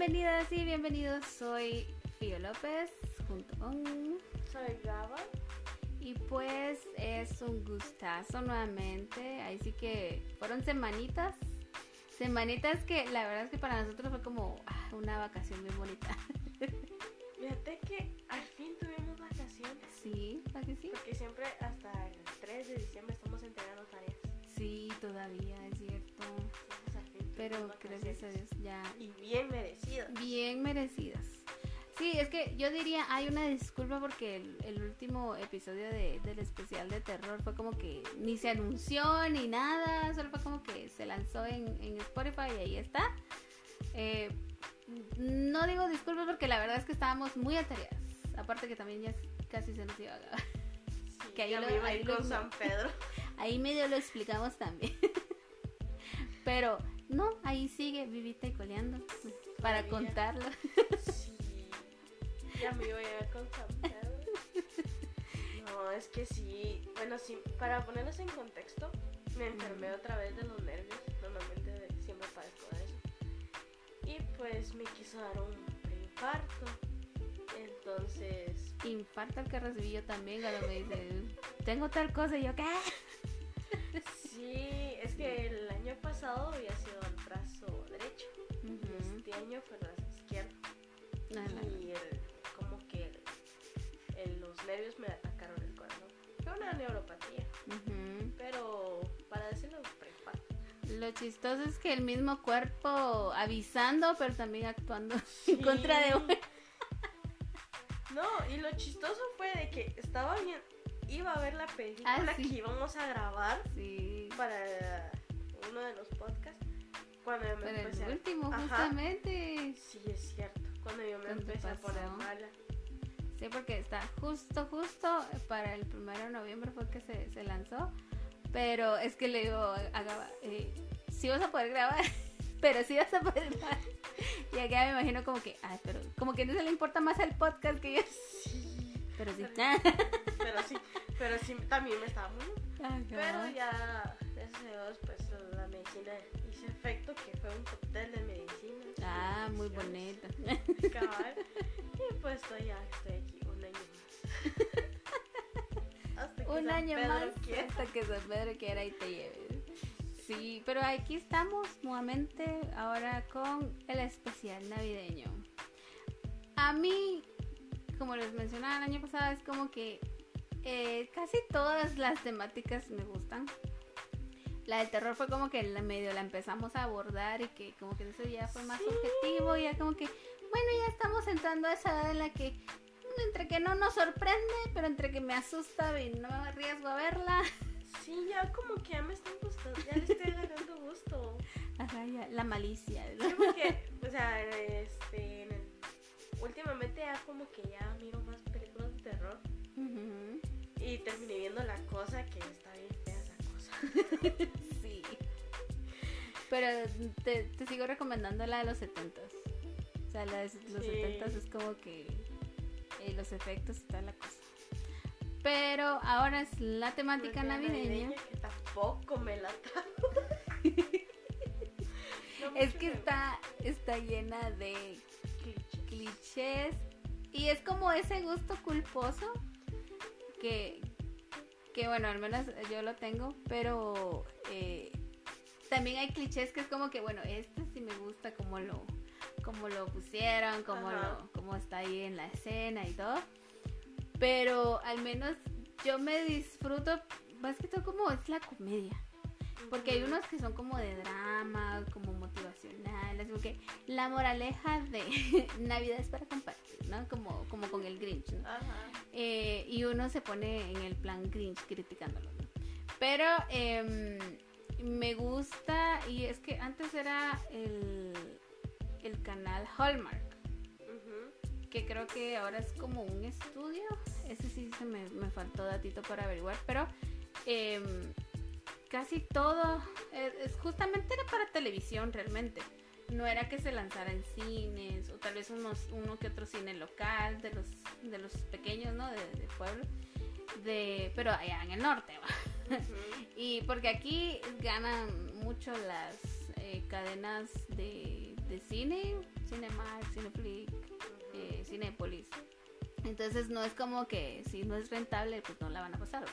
Bienvenidas y bienvenidos. Soy Fio López junto con Soy Gaba. y pues es un gustazo nuevamente. Ahí sí que fueron semanitas. Semanitas que la verdad es que para nosotros fue como ah, una vacación muy bonita. Fíjate que al fin tuvimos vacaciones. Sí, ¿para que sí? Porque siempre hasta el 3 de diciembre estamos entregando tareas. Sí, todavía es cierto. Pero gracias a. Dios ya Y bien merecidas. bien merecidas. Sí, es que yo diría, hay una disculpa porque el, el último episodio de- del especial de terror fue como que ni se anunció ni nada, solo fue como que se lanzó en, en Spotify y ahí está. Eh, no digo disculpas porque la verdad es que estábamos muy atareadas. Aparte que también ya casi se nos iba a acabar. Sí, Que ahí lo- me iba a ahí lo- con San Pedro. Ahí medio lo explicamos también. Pero no, ahí sigue vivita y coleando para contarlo. Sí. Ya me iba a llegar con San Pedro. No, es que sí. Bueno, sí, para ponerlos en contexto, me enfermé otra vez de los nervios. Normalmente siempre padezco de eso. Y pues me quiso dar un preinfarto. Entonces, Infarto el que recibí yo también cuando me dice, tengo tal cosa y yo, ¿qué? sí, es que el año pasado había sido el brazo derecho. Ujú. Este año fue el brazo izquierdo. No. Y el, como que el- el- los nervios me atacaron el corazón. Fue una neuropatía, pero para decirlo, preinfarto. Lo chistoso es que el mismo cuerpo avisando, pero también actuando Sí. en contra de uno. No, y lo chistoso fue de que estaba bien, iba a ver la película Ah, sí. que íbamos a grabar Sí, para uno de los podcasts. Cuando yo me pero empecé el a- último, Ajá. justamente. Sí, es cierto. Cuando yo me ¿Cuándo empecé a poner mala. Sí, porque está justo, justo para el primero de noviembre fue que se, se lanzó. Pero es que le digo a eh, sí vas a poder grabar, pero sí vas a poder grabar. Y acá me imagino como que, ay, pero como que no se le importa más el podcast que yo. Sí. Pero sí. Pero sí, pero sí, también me estaba muy Ajá. Pero ya, gracias a Dios, pues la medicina hizo efecto, que fue un cóctel de medicina. Ah, muy bonita. Y pues ya estoy aquí un año más. Hasta que Un San año Pedro más quiera. hasta que San Pedro quiera y te lleve. Sí, pero aquí estamos nuevamente ahora con el especial navideño. A mí, como les mencionaba el año pasado, es como que eh, casi todas las temáticas me gustan. La del terror fue como que la medio la empezamos a abordar y que como que eso ya fue más Sí. objetivo, ya como que, bueno, ya estamos entrando a esa edad en la que mm, entre que no nos sorprende, pero entre que me asusta y no me arriesgo a verla. Sí, ya como que ya me están gustando, ya le estoy agarrando gusto. Ajá, ya, la malicia. Sí, porque, o sea, este, en el- últimamente ya como que ya miro más películas de terror. Y terminé viendo la cosa que está bien fea esa cosa. Sí. Pero te, te sigo recomendando la de los 70 O sea, la de los Sí. 70 es como que eh, los efectos y toda la cosa. Pero ahora es la temática Una navideña. Que tampoco me la trago. No Es que está, está llena de. Clichés. y es como ese gusto culposo que, que bueno, al menos yo lo tengo, pero eh, también hay clichés que es como que, bueno, este sí me gusta como lo, como lo pusieron, como, lo, como está ahí en la escena y todo, pero al menos yo me disfruto más que todo como es la comedia. Porque hay unos que son como de drama, como porque la moraleja de Navidad es para compartir, ¿no? Como, como con el Grinch, ¿no? Ajá. Eh, y uno se pone en el plan Grinch criticándolo, ¿no? Pero em, me gusta, y es que antes era el, el canal Hallmark, que creo que ahora es como un estudio. Ese sí se me, me faltó datito para averiguar, pero em, casi todo es, es justamente era para televisión realmente. No era que se lanzara en cines o tal vez unos, uno que otro cine local de los, de los pequeños, ¿no? De, de pueblo. De, pero allá en el norte, ¿va? Y porque aquí ganan mucho las eh, cadenas de de cine, Cinemark, Cineflix, eh, Cinepolis. Entonces no es como que si no es rentable, pues no la van a pasar.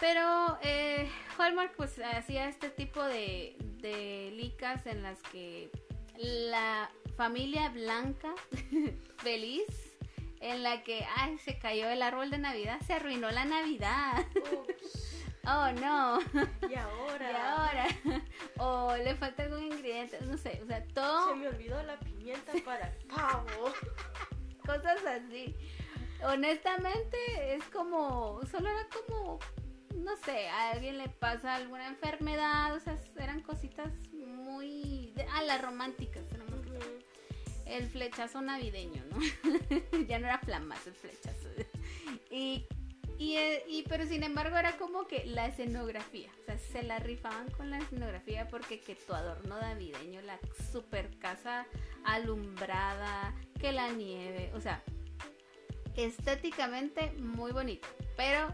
Pero eh, Hallmark pues hacía este tipo de, de licas en las que la familia blanca feliz en la que ay se cayó el árbol de navidad se arruinó la navidad. Oh no. Y ahora. Y ahora. O le falta algún ingrediente no sé o sea todo se me olvidó la pimienta para el pavo. Cosas así. Honestamente es como solo era como no sé, a alguien le pasa alguna enfermedad, o sea, eran cositas muy... De, ah, las románticas, el flechazo navideño, ¿no? ya no era flamas el flechazo. y, y, eh, y, pero sin embargo era como que la escenografía, o sea, se la rifaban con la escenografía porque que tu adorno navideño, la super casa alumbrada, que la nieve, o sea, estéticamente muy bonito, pero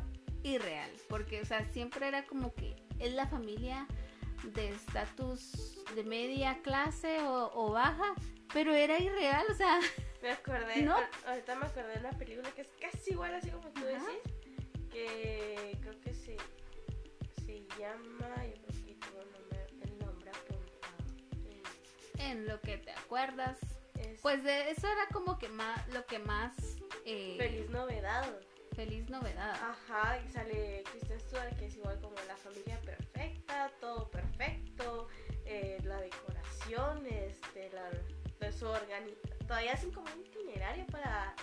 irreal, porque, o sea, siempre era como que es la familia de estatus de media clase o, baja, pero era irreal, o sea. Me acordé, ¿no? ahorita me acordé de una película que es casi igual, así como tú decís, que creo que se, se llama, yo creo que tengo el nombre apuntado. En lo que te acuerdas. Pues de eso era como que más, lo que más... Eh, Feliz novedad feliz novedad. Ajá, y sale Kristen Stewart, que es igual como la familia perfecta, todo perfecto, eh, la decoración, este, la, de su todavía hacen como un itinerario para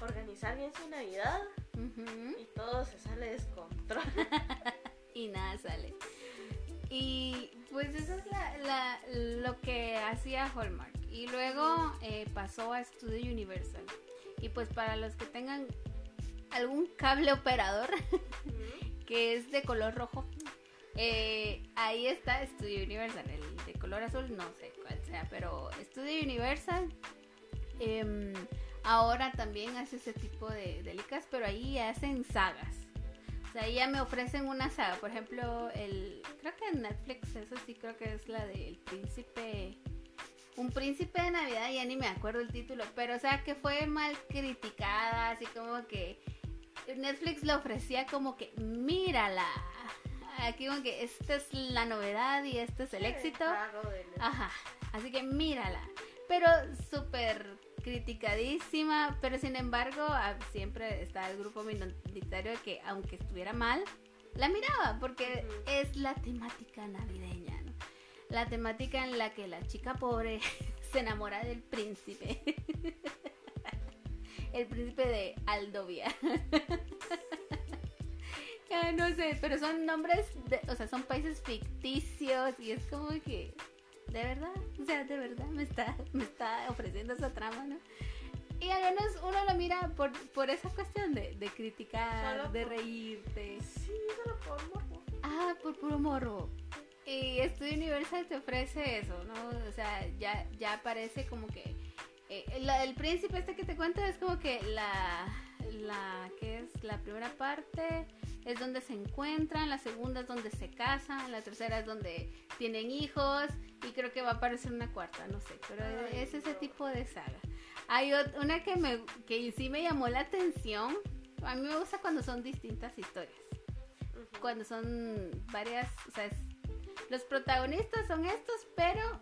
organizar bien su Navidad y todo se sale descontrol. y nada sale. Y pues eso es la, lo que hacía Hallmark. Y luego eh, pasó a Studio Universal. Y pues para los que tengan algún cable operador que es de color rojo. Eh, ahí está Studio Universal, el de color azul, no sé cuál sea, pero Studio Universal em, ahora también hace ese tipo de, delicas, pero ahí hacen sagas. O sea, ahí ya me ofrecen una saga, por ejemplo, el creo que en Netflix, eso sí creo que es la del príncipe un príncipe de Navidad, ya ni me acuerdo el título, pero o sea que fue mal criticada, así como que Netflix le ofrecía como que, mírala. Aquí como que esta es la novedad y este es el éxito. Ajá. Así que mírala. Pero súper criticadísima, pero sin embargo ah, siempre está el grupo minoritario que aunque estuviera mal, la miraba porque es la temática navideña, ¿no? La temática en la que la chica pobre se enamora del príncipe. el príncipe de Aldovia. no sé, pero son nombres, o sea, son países ficticios y es como que, de verdad, o sea, de verdad me está, me está ofreciendo esa trama, ¿no? Y al menos uno lo mira por, por esa cuestión de, de criticar, de reírte. Sí, solo por morro. Ah, por puro morro. Y Estudio Universal te ofrece eso, ¿no? O sea, ya, ya parece como que eh, el príncipe este que te cuento es como que la, la que es la primera parte es donde se encuentran, la segunda es donde se casan, la tercera es donde tienen hijos y creo que va a aparecer una cuarta, no sé, pero es ese tipo de saga. Hay una que me que sí me llamó la atención. A mí me gusta cuando son distintas historias. Cuando son varias, o sea, los protagonistas son estos, pero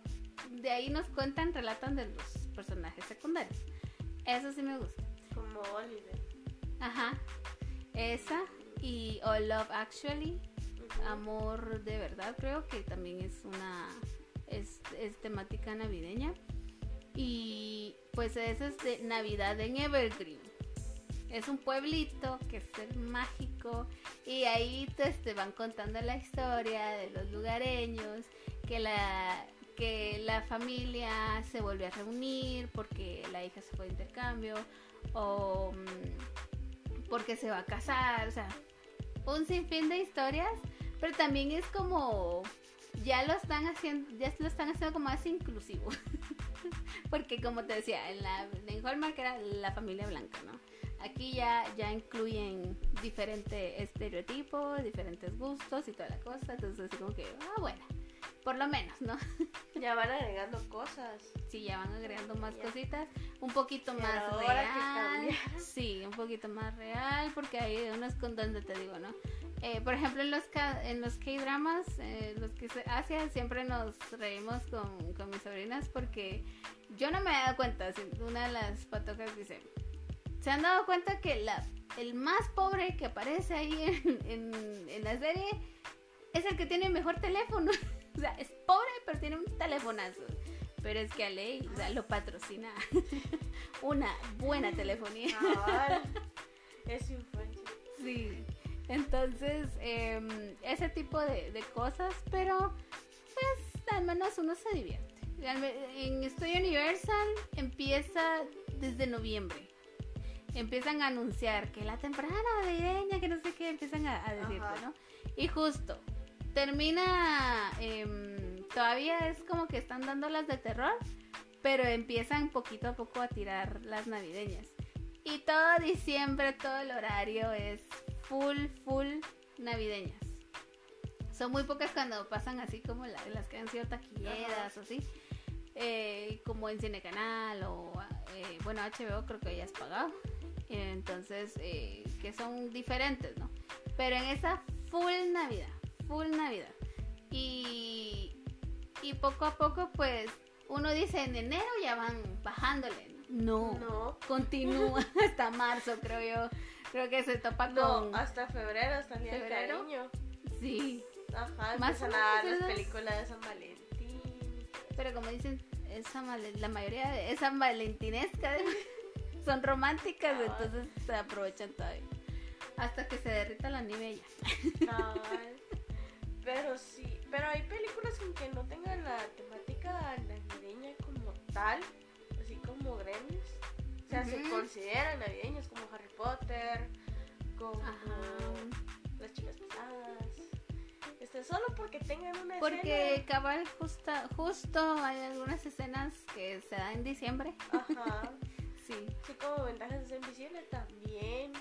de ahí nos cuentan, relatan de los personajes secundarios. Eso sí me gusta. Como Oliver. Ajá. Esa y All Love Actually. Amor de verdad, creo que también es una. Es, temática navideña. Y pues esa es de Navidad en Evergreen. Es un pueblito que es el mágico y ahí te, te van contando la historia de los lugareños, que la, que la familia se volvió a reunir porque la hija se fue de intercambio o mm, porque se va a casar, o sea, un sinfín de historias, pero también es como ya lo están haciendo, ya lo están haciendo como más inclusivo. porque como te decía, en la en Hallmark era la familia blanca, ¿no? Aquí ya, ya incluyen diferentes estereotipos, diferentes gustos y toda la cosa. Entonces, así como que, ah, bueno, por lo menos, ¿no? Ya van agregando cosas. Sí, ya van agregando más Ya. cositas. Un poquito Pero más real. Sí, un poquito más real, porque hay unos con donde te digo, ¿no? Eh, por ejemplo, en los, en los K-dramas, eh, los que se hacen, siempre nos reímos con, con mis sobrinas porque yo no me he dado cuenta. Una de las patocas dice: ¿Se han dado cuenta que la, el más pobre que aparece ahí en, en- en la serie es el que tiene mejor teléfono? o sea, es pobre, pero tiene un telefonazo. Pero es que a ley, o sea, lo patrocina una buena telefonía. Cabal. Es influencia. Sí. Entonces, em, ese tipo de, de cosas, pero pues al menos uno se divierte. En Studio Universal empieza desde noviembre. Empiezan a anunciar que la temporada navideña, que no sé qué, empiezan a, a decirte, Ajá. ¿no? Y justo, termina, em, todavía es como que están dando las de terror, pero empiezan poquito a poco a tirar las navideñas. Y todo diciembre, todo el horario es full, full navideñas. Son muy pocas cuando pasan así como la- las que han sido taquilleras o así. eh, como en Cine Canal o, eh, bueno, HBO creo que ya has pagado. Entonces, eh, que son diferentes, ¿no? Pero en esa full Navidad, full Navidad. Y, y poco a poco, pues, uno dice en enero ya van bajándole. No, No. continúa hasta marzo, creo yo. Creo que se topa No, con. hasta febrero, hasta el día del ¿Febrero? cariño. Sí, Ajá, Más a las películas de San Valentín. pero como dicen, esa male- la mayoría de esa valentinesca de- son románticas, Cabal. entonces se aprovechan todavía. Hasta que se derrita la nieve ya. Cabal. Pero sí, pero hay películas en que no tengan la temática navideña como tal, así como Gremlins. O sea, se consideran navideños como Harry Potter, como Ajá. Las Chicas Pesadas. Este, solo porque tengan una Porque escena. cabal justo, justo hay algunas escenas que se dan en diciembre. Ajá. Sí, Sí, como Ventajas de ser invisible también.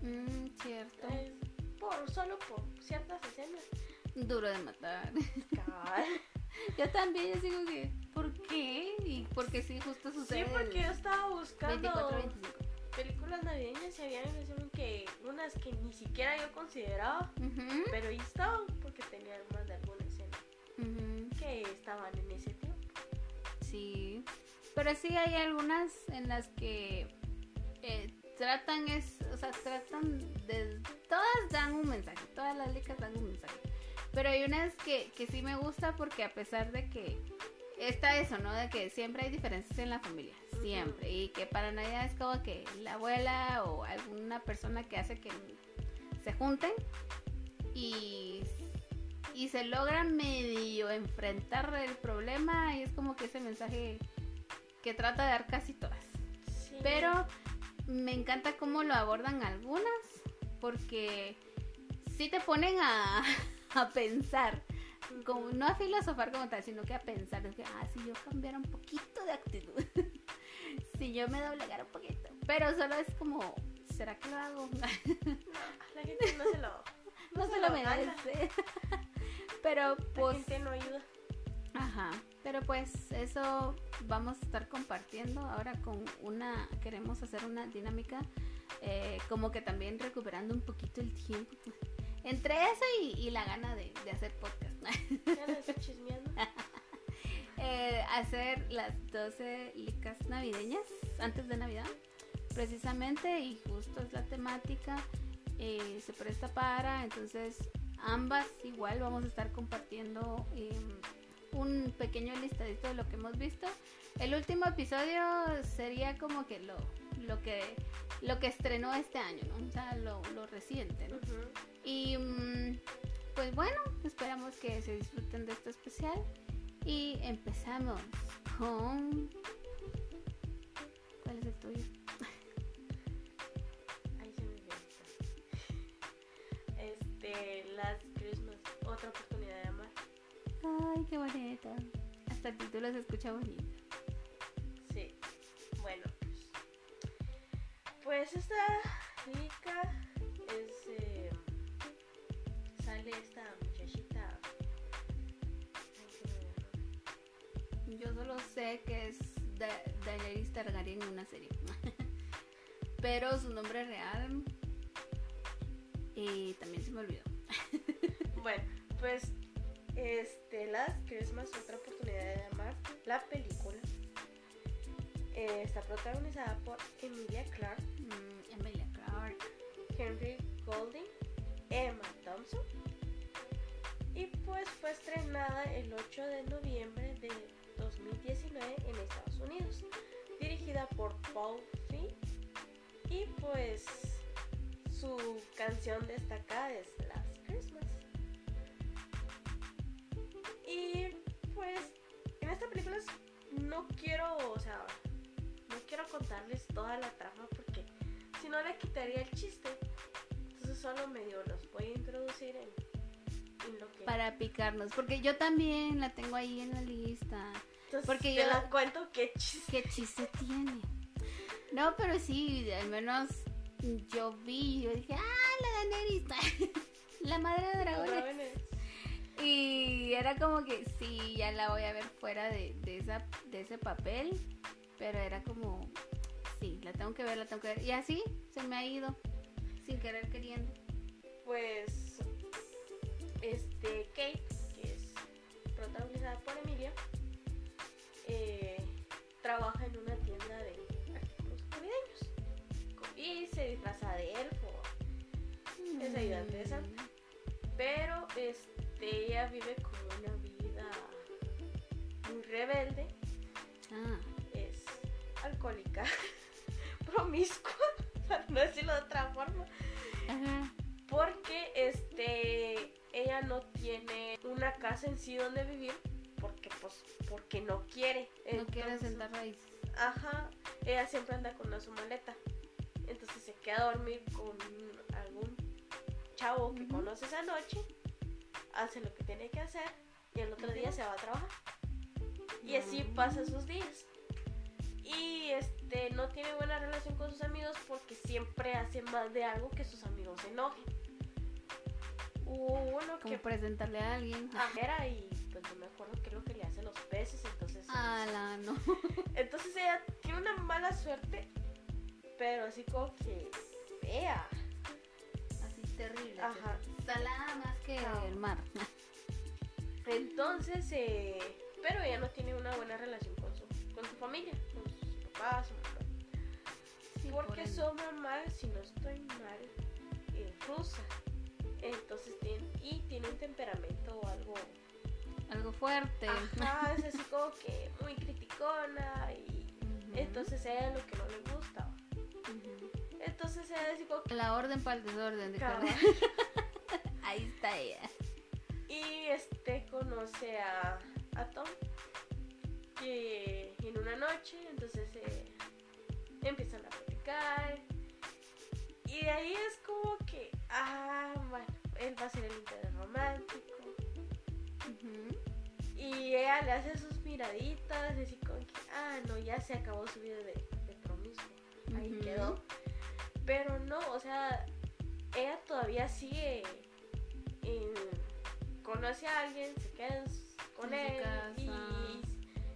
Mm, cierto. Es por, solo por ciertas escenas. Duro de matar. Yo también, yo digo que, ¿por qué? Y porque sí, justo sucede. Sí, porque yo estaba buscando 24-25. películas navideñas y había que unas que ni siquiera yo consideraba, pero ahí estaban porque tenían más de alguna escena que estaban en ese tiempo. Sí, pero sí hay algunas en las que eh, tratan es, o sea, tratan de, todas dan un mensaje, todas las licas dan un mensaje, pero hay unas que, que sí me gusta porque a pesar de que está eso, ¿no? De que siempre hay diferencias en la familia, siempre, y que para Navidad es como que la abuela o alguna persona que hace que se junten y y se logra medio enfrentar el problema y es como que ese mensaje que trata de dar casi todas. Sí. Pero me encanta cómo lo abordan algunas porque sí te ponen a, a pensar, como, no a filosofar como tal, sino que a pensar, es que, ah, si yo cambiara un poquito de actitud, si yo me doblegara un poquito, pero solo es como, ¿será que lo hago? la gente no se lo, no se se lo lo merece. Pero la pues... gente no ayuda. Ajá, pero pues eso vamos a estar compartiendo ahora con una, queremos hacer una dinámica eh, como que también recuperando un poquito el tiempo. Entre eso y, y la gana de, de hacer podcast. Ya no estoy chismeando. Eh, hacer las 12 licas navideñas antes de Navidad, precisamente, y justo es la temática, eh, se presta para, entonces ambas igual vamos a estar compartiendo eh, un pequeño listadito de lo que hemos visto. El último episodio sería como que lo, lo que lo que estrenó este año, ¿no? O sea, lo, lo reciente, ¿no? Y mm, pues bueno, esperamos que se disfruten de este especial. Y empezamos con... ¿Cuál es el tuyo? Ahí se me. Este, Last Christmas, otra oportunidad de amar. Ay, qué bonito. Hasta el título se escucha bonito. Sí. Bueno, pues. Esta Lika es. eh, sale esta muchachita. Ay, el nombre. sé que es Da- Daenerys Targaryen en una serie. Pero su nombre real. Y también se me olvidó. Bueno, pues este Last Christmas, otra oportunidad de amar, la película. Eh, está protagonizada por Emilia Clarke, Mm, Emilia Clarke. Henry Golding, Emma Thompson. Y pues fue estrenada el 8 de noviembre de 2019 en Estados Unidos. Dirigida por Paul Feig. Y pues su canción destacada es Last Christmas. Y pues en esta película no quiero, o sea, quiero contarles toda la trama porque si no le quitaría el chiste. Entonces solo medio los voy a introducir en, en lo que... Para picarnos. Porque yo también la tengo ahí en la lista. Entonces porque te yo- la cuento qué chiste. ¿Qué chiste tiene? No, pero sí, al menos yo vi, yo dije, ah, la Daenerys, la madre de dragones. Y era como que sí, ya la voy a ver fuera de, de, esa, de ese papel, pero era como, sí, la tengo que ver, la tengo que ver. Y así se me ha ido, sin querer queriendo. Pues este Kate, que es protagonizada por Emilia, eh, trabaja en una tienda de artículos navideños y se disfraza de elfo. Es ayudante de. Santa. Pero este, ella vive como una vida muy rebelde, Ah, alcohólica, promiscua, para no decirlo de otra forma. ajá. Porque este ella no tiene una casa en sí donde vivir porque pues porque no quiere. No quiere sentar raíces. Ajá, ella siempre anda con una su maleta. Entonces se queda a dormir con algún chavo que conoce esa noche, hace lo que tiene que hacer y el otro día se va a trabajar. Y así Mm. pasa sus días. Y este no tiene buena relación con sus amigos porque siempre hace más de algo que sus amigos se enojen. Como que presentarle a alguien. era y pues no me acuerdo qué es lo que le hace a los peces, entonces Ala, no. entonces ella tiene una mala suerte, pero así como que fea. Así terrible. Ajá. Salada más que Ah. el mar. Entonces, eh, pero ella no tiene una buena relación con su, con su familia, con papás. Sí, por Porque ende. su mamá, si no estoy mal, es rusa. Entonces tiene, y tiene un temperamento algo... Algo fuerte. Ajá, es así como que muy criticona y... Entonces ella lo que no le gusta. Entonces ella así como que... La orden para el desorden de Ahí está ella. Y este conoce a, a Tom que en una noche, entonces eh, empiezan a platicar. Y de ahí es como que, ah, bueno, él va a ser el interés romántico. Y ella le hace sus miraditas, y así como que, ah, no, ya se acabó su vida de, de promiscuo. Ahí quedó. Pero no, o sea, ella todavía sigue. en- conoce a alguien, se queda con En su él casa. y,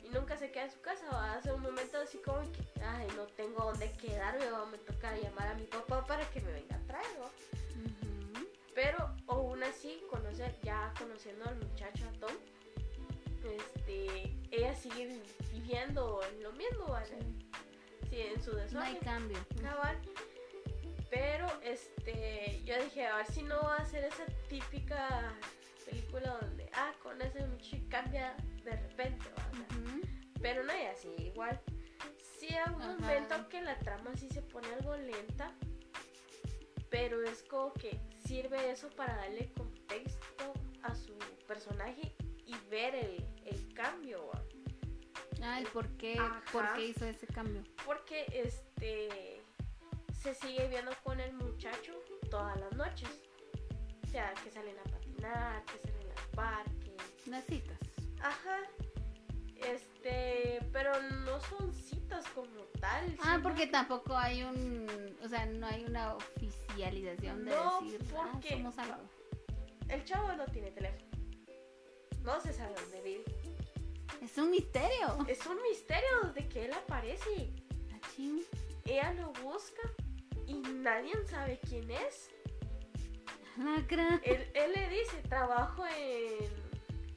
y nunca se queda en su casa. Va a hacer un momento así como que, ay, no tengo dónde quedarme, va, me toca llamar a mi papá para que me venga a traer. Pero aún así, conocer, ya conociendo al muchacho, a Tom, este, ella sigue viviendo en lo mismo, ¿vale? Sí, en su No desorden. hay cambio. cabal. Pero este, yo dije, a ver si no va a ser esa típica película donde, ah, con ese muchacho y cambia de repente, pero no es así, igual. Sí, hay un Ajá. momento que la trama sí se pone algo lenta, pero es como que sirve eso para darle contexto a su personaje y ver el, el cambio, ¿va? Ah, el por qué, Ajá. por qué hizo ese cambio. porque este se sigue viendo con el muchacho todas las noches. O sea, que salen a patinar, que salen al parque. Citas. Ajá. Este, pero no son citas como tal. Ah, sino- porque tampoco hay un, o sea, no hay una oficialización de No, decir, ah, porque- somos algo. el chavo no tiene teléfono. No se sabe dónde vive. Es un misterio. Es un misterio desde que él aparece. Achín. Ella lo busca y nadie sabe quién es. Lacra. Él, él le dice, trabajo en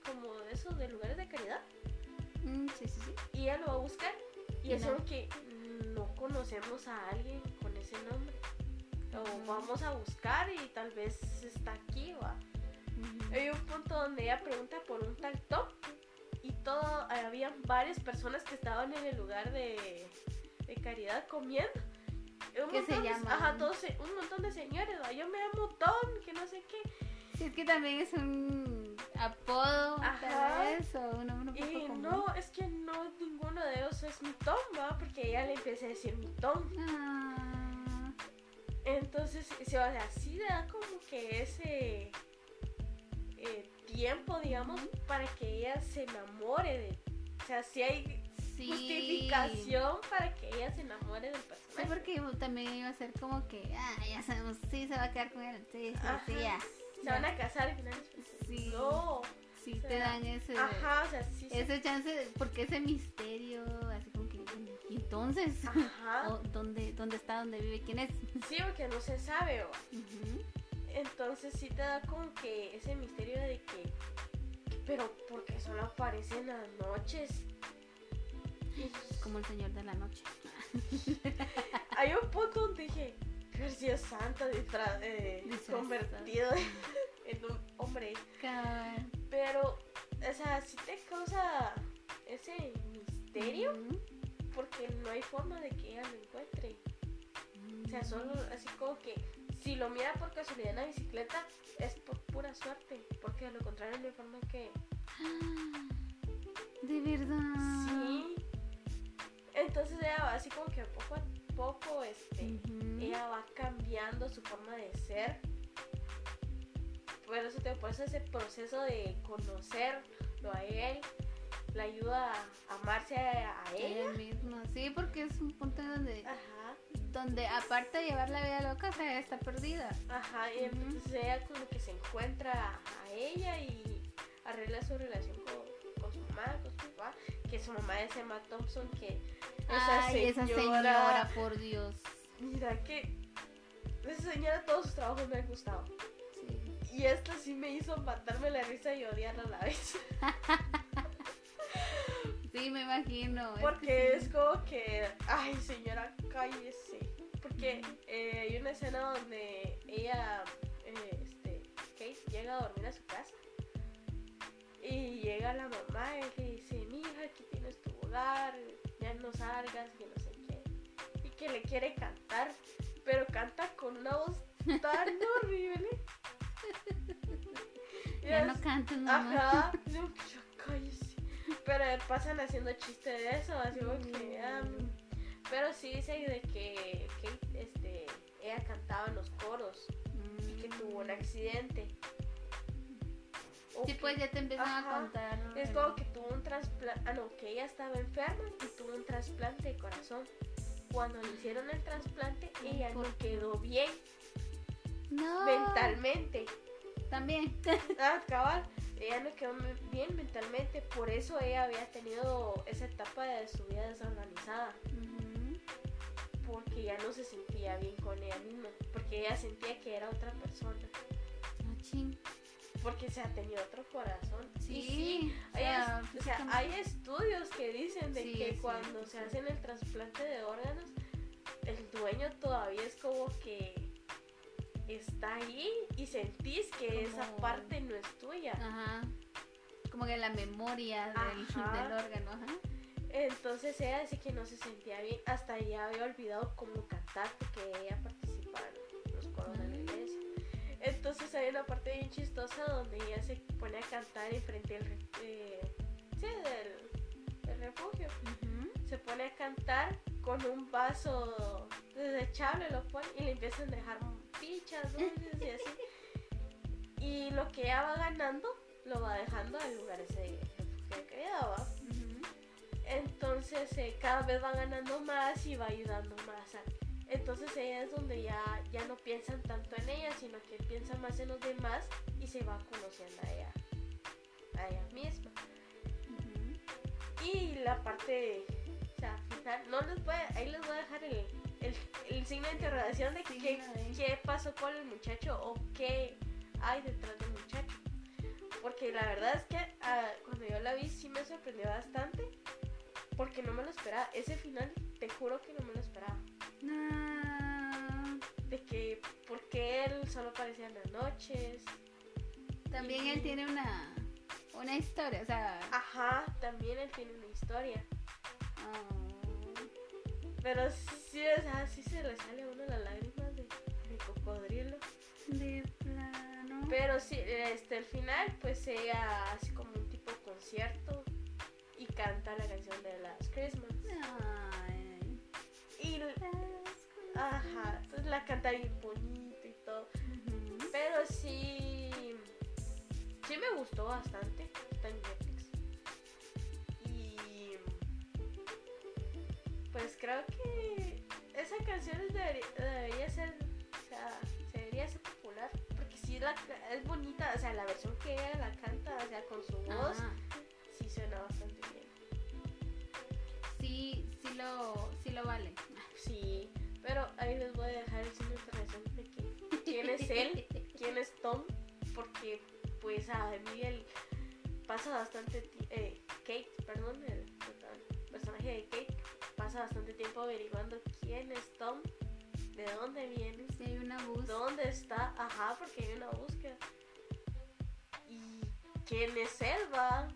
como de esos de lugares de caridad. Mm, sí, sí, sí. Y ella lo va a buscar. Y Y es no. como que no conocemos a alguien con ese nombre. O Ujú. vamos a buscar y tal vez está aquí, va. Hay un punto donde ella pregunta por un tal Tom y todo, había varias personas que estaban en el lugar de, de caridad comiendo. Un ¿Qué se de-? Ajá, todos un montón de señores, ¿va? yo me llamo Tom, que no sé qué. Sí, es que también es un apodo, Ajá. tal vez, o un nombre un poco Y común. no, es que no, ninguno de ellos es mi Tom, ¿va? Porque ella le empieza a decir mi Tom. Ah, Entonces, o sea, sí da como que ese eh, tiempo, digamos, para que ella se enamore de... O sea, sí hay sí. justificación para que ella se enamore del Sí, personaje. porque también iba a ser como que, ah, ya sabemos, sí, se va a quedar con él. Sí, sí, Ajá. sí, ya. Se van a casar al final. Sí. No. Sí, o te dan ese, Ajá, o sea, sí. se- ese chance, de- porque ese misterio, así como que, bueno, ¿y entonces? Ajá. ¿O ¿dónde, ¿Dónde está? ¿Dónde vive? ¿Quién es? Sí, porque no se sabe. Ujú. Entonces sí te da como que ese misterio de que... Pero porque solo aparece en las noches. Como el señor de la noche. hay un punto donde dije, García Santa eh, convertido en un hombre. Pero, o sea, sí te causa ese misterio porque no hay forma de que ella lo encuentre. O sea, solo así como que si lo mira por casualidad en la bicicleta es por pura suerte, porque de lo contrario no hay forma que... De verdad. Sí. Entonces ella va así como que poco a poco, este, ella va cambiando su forma de ser. Por eso, te, eso ese proceso de conocerlo a él le ayuda a amarse a, a ella. Ella misma. Sí, porque es un punto donde, Ajá, donde aparte de llevar la vida loca, o sea, está perdida. ajá, y entonces ella como que se encuentra a ella y arregla su relación con, con su mamá, con su papá, que su mamá es Emma Thompson, que esa Ay, esa señora, por Dios. mira que esa señora todos sus trabajos me han gustado. Sí. Y esto sí me hizo matarme la risa y odiarla a la vez. Sí, me imagino. Porque que es como que, ay señora, cállese. Porque eh, hay una escena donde ella, eh, este, Kate, llega a dormir a su casa. Y llega la mamá y le dice, mija, aquí tienes tu hogar, ya no salgas, que no sé qué. Y que le quiere cantar, pero canta con una voz tan horrible. Ya no cantes, mamá. Ajá, no, ya cállese. Pero pasan haciendo chiste de eso, así como que. ah, pero sí dice de que Kate, este, ella cantaba en los coros y que tuvo un accidente. Sí, pues ya te empiezan Ajá. a contar. Es como que tuvo un trasplante. Ah, no, que ella estaba enferma y tuvo un trasplante de corazón. Cuando le hicieron el trasplante, ella ¿por no quedó bien No. mentalmente. También. Ah, cabal. Ella no quedó bien mentalmente, por eso ella había tenido esa etapa de su vida desorganizada, porque ya no se sentía bien con ella misma, porque ella sentía que era otra persona, Ah, ching. Porque se ha tenido otro corazón. Y Sí. o hay, sea, o sea, hay estudios que dicen de Sí, que cuando se sí. hacen el trasplante de órganos, el dueño todavía es como que está ahí y sentís que esa parte no es tuya. Ajá. Como que la memoria del, órgano, ajá. Entonces ella dice que no se sentía bien, hasta ya había olvidado cómo cantar porque ella participaba Entonces hay una parte bien chistosa donde ella se pone a cantar enfrente del, eh, sí, del, del refugio. Se pone a cantar con un vaso desechable, lo pone y le empiezan a dejar pichas, dulces y así. Y lo que ella va ganando lo va dejando al lugar ese refugio que ella va. Entonces eh, cada vez va ganando más y va ayudando más. a- Entonces ella es donde ya, ya no piensan tanto en ella, sino que piensan más en los demás y se va conociendo a ella, a ella misma. Ujú. la parte, o sea, final, no les voy, ahí les voy a dejar el, el, el signo de interrogación de qué, qué pasó con el muchacho o qué hay detrás del muchacho. Porque la verdad es que ah, cuando yo la vi sí me sorprendió bastante. Porque no me lo esperaba. Ese final, te juro que no me lo esperaba. No. De que, porque él solo aparecía en las noches. También Y- él tiene una, una historia, o sea. Ajá, también él tiene una historia. oh. Pero sí, o sea, sí se le sale a uno las lágrimas de, de cocodrilo. de plano. Pero sí, este, el final, pues sea así como un tipo concierto. Y canta la canción de las Christmas. Ay. Ajá, entonces la canta bien bonito y todo. Pero sí, sí me gustó bastante. Está en Netflix. Y pues creo que esa canción debería, debería ser, o sea, se debería ser popular. Porque sí la, es bonita, o sea, la versión que ella la canta, o sea, con su voz, Ajá. sí suena bastante bien. Sí, sí lo, sí lo vale. Pero ahí les voy a dejar el de interrogación de que quién es él, quién es Tom, porque pues a Miguel pasa bastante eh, Kate, perdón, el personaje de Kate pasa bastante tiempo averiguando quién es Tom, de dónde viene, Si hay una bus. dónde está, ajá, porque hay una búsqueda. Y quién es él, va.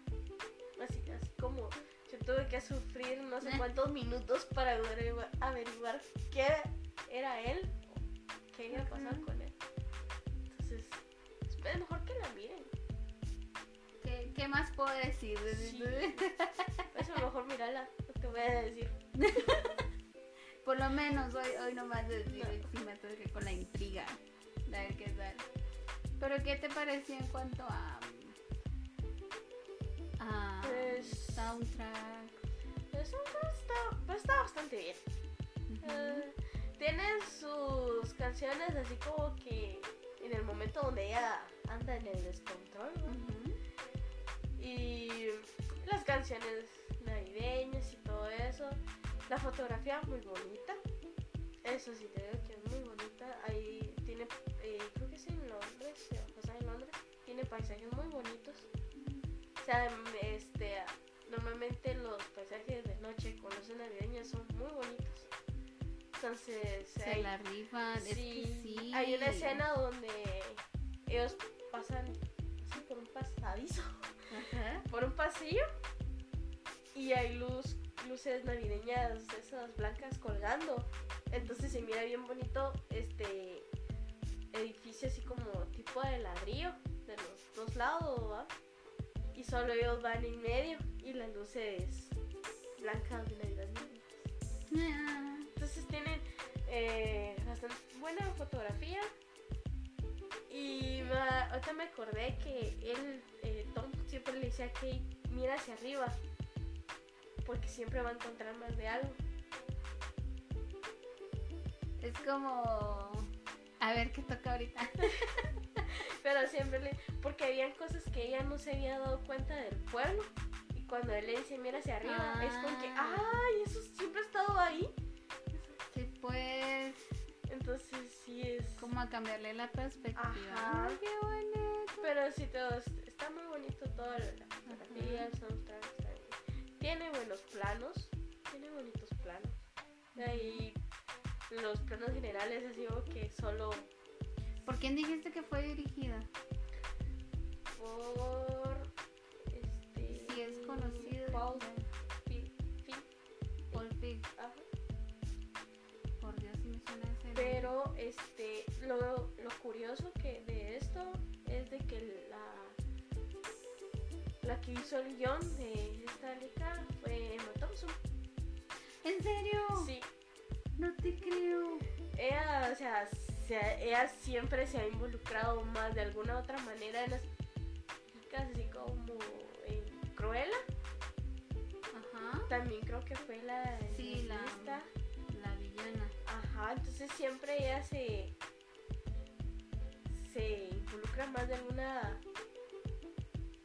Así, así como tuve que sufrir no sé cuántos minutos para averiguar, averiguar qué era él, qué iba a pasar con él. Entonces, es mejor que la miren. ¿Qué, qué más puedo decir? Sí. Es mejor mirarla, no te voy a decir. Por lo menos hoy, hoy nomás decir, No. si me toque con la intriga. De ver qué tal. Pero ¿qué te pareció en cuanto a... a Pues- soundtrack? Eso está, pues está bastante bien. Eh, tienen sus canciones así como que en el momento donde ella anda en el descontrol. Y las canciones navideñas y todo eso. La fotografía muy bonita. Eso sí, te digo que es muy bonita. Ahí tiene, eh, creo que es en Londres, se pasa en Londres. Tiene paisajes muy bonitos. O sea, este, normalmente los paisajes de noche con luces navideñas son muy bonitos. Entonces, Se ahí- la rifan, es que sí. hay una escena donde ellos pasan así por un pasadizo, Ajá. por un pasillo y hay luz, luces navideñas esas blancas colgando. Entonces se mira bien bonito este edificio así como tipo de ladrillo de los dos lados, ¿va? Y solo ellos van en medio y las luces blancas de Navidad. Ah, Entonces tienen eh, bastante buena fotografía. Y ma- ahorita me acordé que él, eh, Tom, siempre le decía Kate, mira hacia arriba. Porque siempre va a encontrar más de algo. Es como... A ver qué toca ahorita. Pero siempre le... Porque habían cosas que ella no se había dado cuenta del pueblo. Y cuando él le dice mira hacia arriba, es como que, Ah. ¡ay! Eso siempre ha estado ahí. Sí, pues... Entonces sí es... Como a cambiarle la perspectiva. Ajá. Ay, qué bonito. Pero sí, todo es- está muy bonito todo la fotografía, el soundtrack está bien. Tiene buenos planos, tiene bonitos planos. De ahí los planos generales es algo que solo ¿Por quién dijiste que fue dirigida? por este Si es conocido. Paul Fi- Paul Feig. ajá. Por Dios, si me suena ese. Pero este lo, lo curioso que de esto es de que la la que hizo el guion de esta liga fue Emma Thompson. ¿En serio? Sí, No te creo. ella, o sea, se- ella siempre se ha involucrado más de alguna otra manera en las chicas, así como en Cruella. Ajá. También creo que fue la Sí, la- guionista. La villana. Ajá, entonces siempre ella se se involucra más de alguna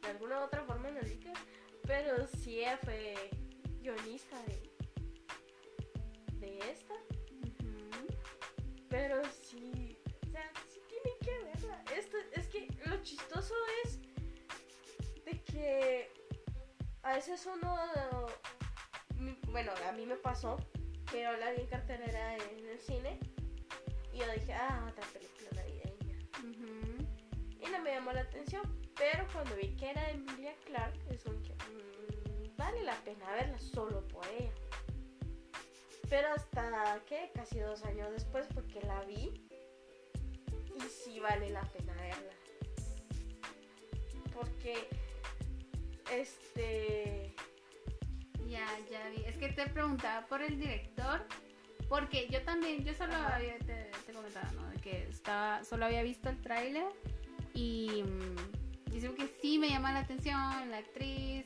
de alguna otra forma en la liga, pero sí ella fue guionista de, de esta. Pero sí, o sea, sí tienen que verla. Esto, es que lo chistoso es de que a veces uno, bueno, a mí me pasó que yo la vi en cartelera en el cine y yo dije, ah, otra película navideña. Y no me llamó la atención, pero cuando vi que era Emilia Clark, es un que mm, vale la pena verla solo por ella. Pero hasta que casi dos años después fue que la vi y sí vale la pena verla. Porque este Ya, ya vi. Es que te preguntaba por el director. Porque yo también, yo solo Ajá. había, te, te comentaba, ¿no? De que estaba, solo había visto el tráiler y mm, dice que sí me llama la atención la actriz,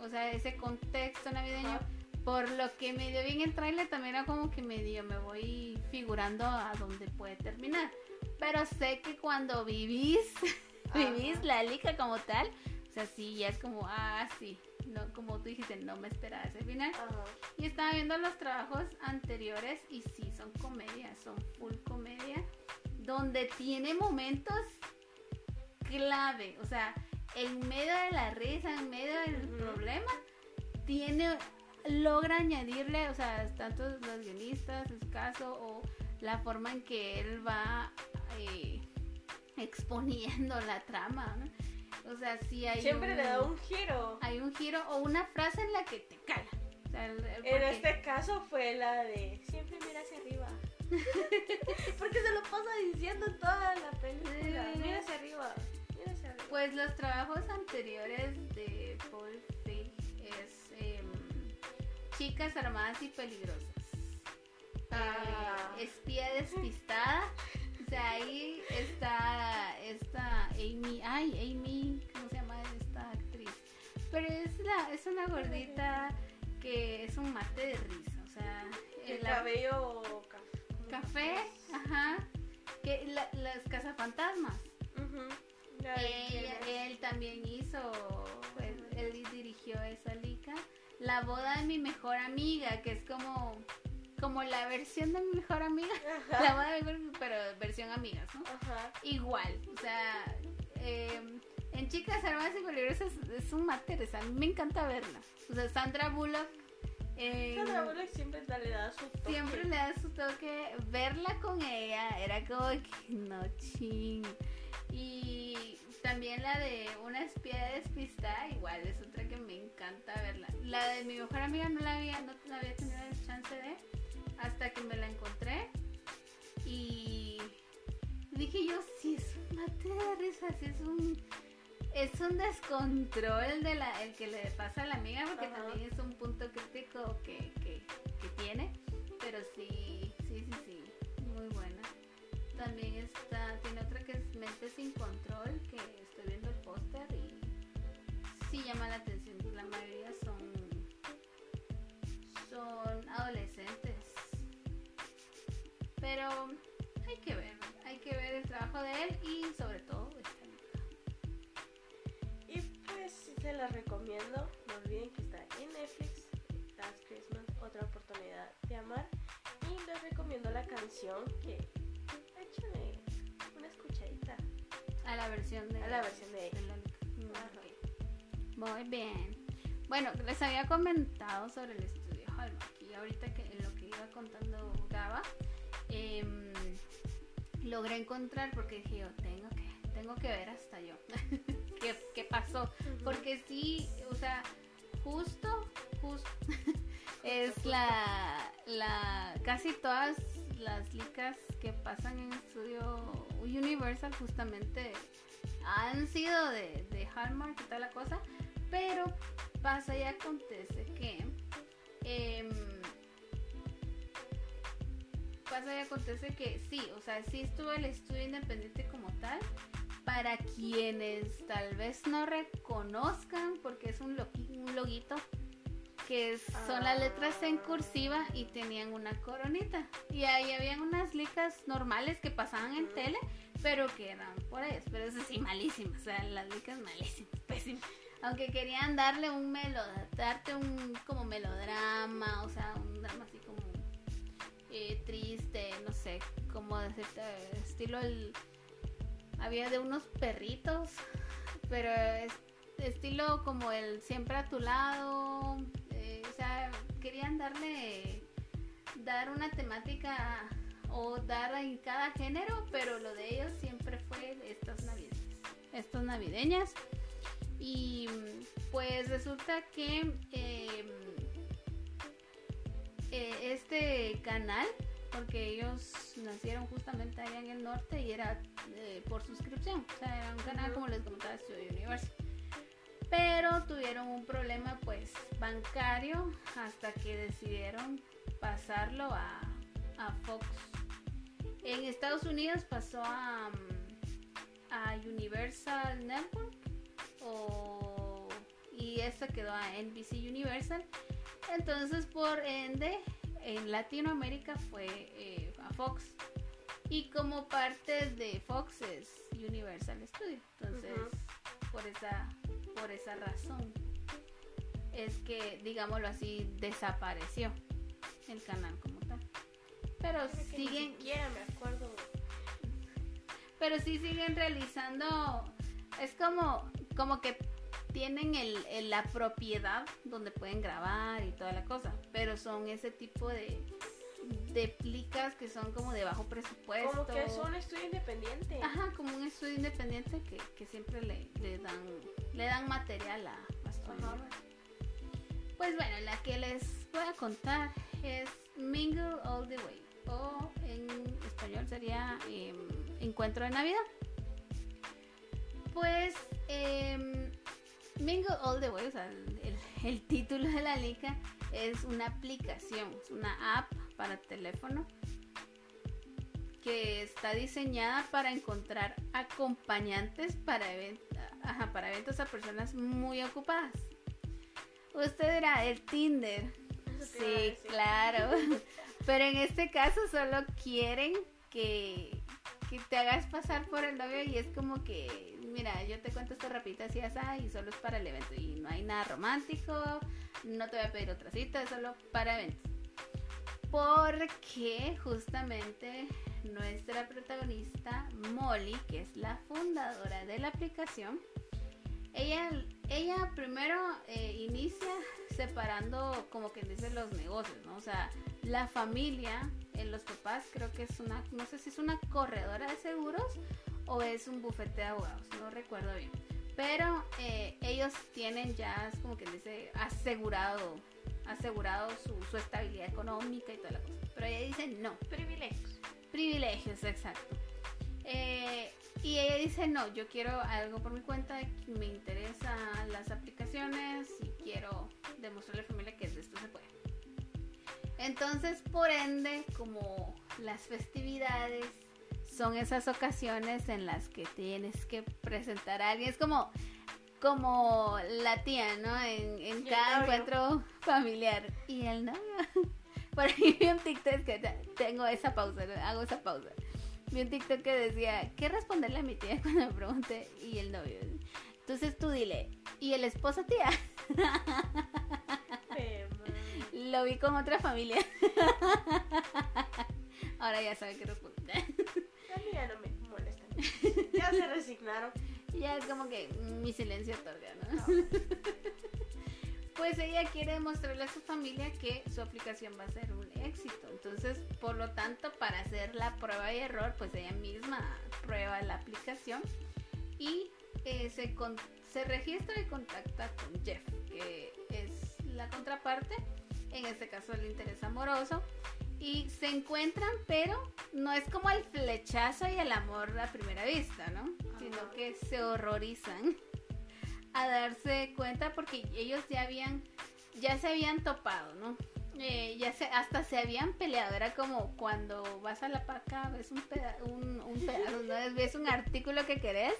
o sea, ese contexto navideño. Ajá. Por lo que me dio bien el tráiler también era como que medio me voy figurando a dónde puede terminar. Pero sé que cuando vivís, vivís la liga como tal, o sea, sí, ya es como, ah, sí, no, como tú dijiste, no me esperaba ese final. ajá, Y estaba viendo los trabajos anteriores y sí, son comedias, son full comedia, donde tiene momentos clave, o sea, en medio de la risa, en medio del problema, tiene, logra añadirle, o sea, tanto los guionistas en su caso, o la forma en que él va eh, exponiendo la trama, ¿no? O sea, sí hay siempre un, le da un giro. hay un giro o una frase en la que te cala. O sea, En este caso fue la de siempre mira hacia arriba. Porque se lo pasa diciendo en toda la película. Mira hacia arriba. Mira hacia arriba. Pues los trabajos anteriores de Paul Feig es em, Chicas Armadas y Peligrosas. Ah. Eh, espía despistada. O sea, ahí está esta Amy. Ay, Amy, ¿cómo se llama esta actriz? Pero es, la, es una gordita que es un mate de risa. O sea, el cabello caf- café, ajá. Que la- las cazafantasmas. Quién Él, él también hizo, pues, él dirigió esa lica. La boda de mi mejor amiga, que es como, como la versión de mi mejor amiga. La boda de mi mejor- pero versión amigas, ¿no? Ajá. Igual, o sea, eh, en Chicas Armadas y Peligrosas es, un sea, a mí me encanta verla. O sea, Sandra Bullock. eh, Sandra Bullock siempre le da su toque. siempre le da su toque. Verla con ella era como que no ching. Y también la de una espía despistada, igual es otra que me encanta verla. La de mi mejor amiga no la había, no la había tenido el chance de hasta que me la encontré. Y dije yo, sí es un mate de risa, sí es un es un descontrol de la, el que le pasa a la amiga porque Ajá. también es un punto crítico que, que, que tiene. Pero sí, sí, sí, sí. También está, tiene otra que es Mente sin control, que estoy viendo el póster y sí llama la atención. La mayoría son, son adolescentes. Pero hay que ver, hay que ver el trabajo de él y sobre todo esta. Y pues se las recomiendo. No olviden que está en Netflix. Last Christmas, otra oportunidad de amar. Y les recomiendo la canción que échale una escuchadita A la versión de a la versión de de la liga. Mm, Ajá. ok. Muy bien. Bueno, les había comentado sobre el estudio Hallmark y ahorita que en lo que iba contando Gaba, em, logré encontrar porque dije yo tengo que, tengo que ver hasta yo qué, qué pasó. Porque sí, o sea, justo, justo es la, la, casi todas las licas que pasan en estudio Universal justamente han sido de, de Hallmark y toda la cosa, pero pasa y acontece que em, pasa y acontece que sí, o sea, sí estuvo el estudio independiente como tal. Para quienes tal vez no reconozcan, porque es un, un loguito, que son las letras en cursiva y tenían una coronita. Y ahí habían unas licas normales que pasaban en tele, pero que eran por ellas. Pero eso sí, malísimas. O sea, las licas malísimas, pésimas. Aunque querían darle un melo, darte un como melodrama, o sea, un drama así como eh, triste, no sé, como de estilo el había de unos perritos, pero es estilo como el siempre a tu lado, o sea, querían darle dar una temática o dar en cada género, pero lo de ellos siempre fue estas navideñas. Estas navideñas. Y pues resulta que em, eh, este canal, porque ellos nacieron justamente allá en el norte y era eh, por suscripción, o sea, era un canal como les comentaba Studio Universe. Pero tuvieron un problema pues bancario hasta que decidieron pasarlo a, a Fox. En Estados Unidos pasó a, a Universal Network o, y eso quedó a NBC Universal. Entonces, por ende, en Latinoamérica fue eh, a Fox. Y como parte de Fox es Universal Studio. Entonces, por, esa, por esa razón es que, digámoslo así, desapareció el canal como tal. Pero siguen. me acuerdo. Pero sí siguen realizando. Es como, como que tienen el, la propiedad donde pueden grabar y toda la cosa. Pero son ese tipo de, de plicas que son como de bajo presupuesto. Como que es un estudio independiente. Ajá, como un estudio independiente que, que siempre le, le, dan le dan material a, Pues bueno, la que les voy a contar es Mingle All the Way o en español sería em, Encuentro de Navidad. Pues em, Mingle All the Way, o sea, el, título de la liga es una aplicación, es una app para teléfono que está diseñada para encontrar acompañantes para, para eventos a personas muy ocupadas. Usted dirá, el Tinder Sí, claro. Pero en este caso solo quieren que, te hagas pasar por el novio y es como que, mira, yo te cuento esto rapidito así, así, y solo es para el evento. Y no hay nada romántico, no te voy a pedir otra cita, es solo para eventos. Porque justamente nuestra protagonista, Molly, que es la fundadora de la aplicación, ella, ella primero eh, inicia separando como que dice los negocios, ¿no? O sea, la familia, en los papás creo que es una, no sé si es una corredora de seguros o es un bufete de abogados, no recuerdo bien. Pero eh, ellos tienen ya, como que dice, asegurado, asegurado su, su estabilidad económica y toda la cosa. Pero ella dice no. Privilegios. Privilegios, exacto. Eh, y ella dice, no, yo quiero algo por mi cuenta, me interesan las aplicaciones y quiero demostrarle a la familia que de esto se puede. Entonces, por ende, como las festividades son esas ocasiones en las que tienes que presentar a alguien, es como, como la tía, ¿no? En, cada encuentro familiar. Y el novio. Por ahí vi un TikTok que tengo esa pausa, hago esa pausa vi un TikTok que decía, ¿qué responderle a mi tía cuando me pregunte? Y el novio. Entonces tú dile, ¿y el esposo tía? Lo vi con otra familia. Ahora ya sabe qué responder. A mí ya no me molesta. Ya se resignaron. Ya es como que mi silencio otorga, ¿no? pues ella quiere demostrarle a su familia que su aplicación va a ser un éxito. Entonces, por lo tanto, para hacer la prueba y error, pues ella misma prueba la aplicación y eh, se, se registra y contacta con Jeff, que es la contraparte, en este caso el interés amoroso. Y se encuentran, pero no es como el flechazo y el amor a primera vista, ¿no? Sino que se horrorizan a darse cuenta porque ellos ya habían, ya se habían topado, ¿no? Eh, ya se, hasta se habían peleado, era como cuando vas a la paca, ves un, un, un pedazo, ¿no? ves un artículo que querés,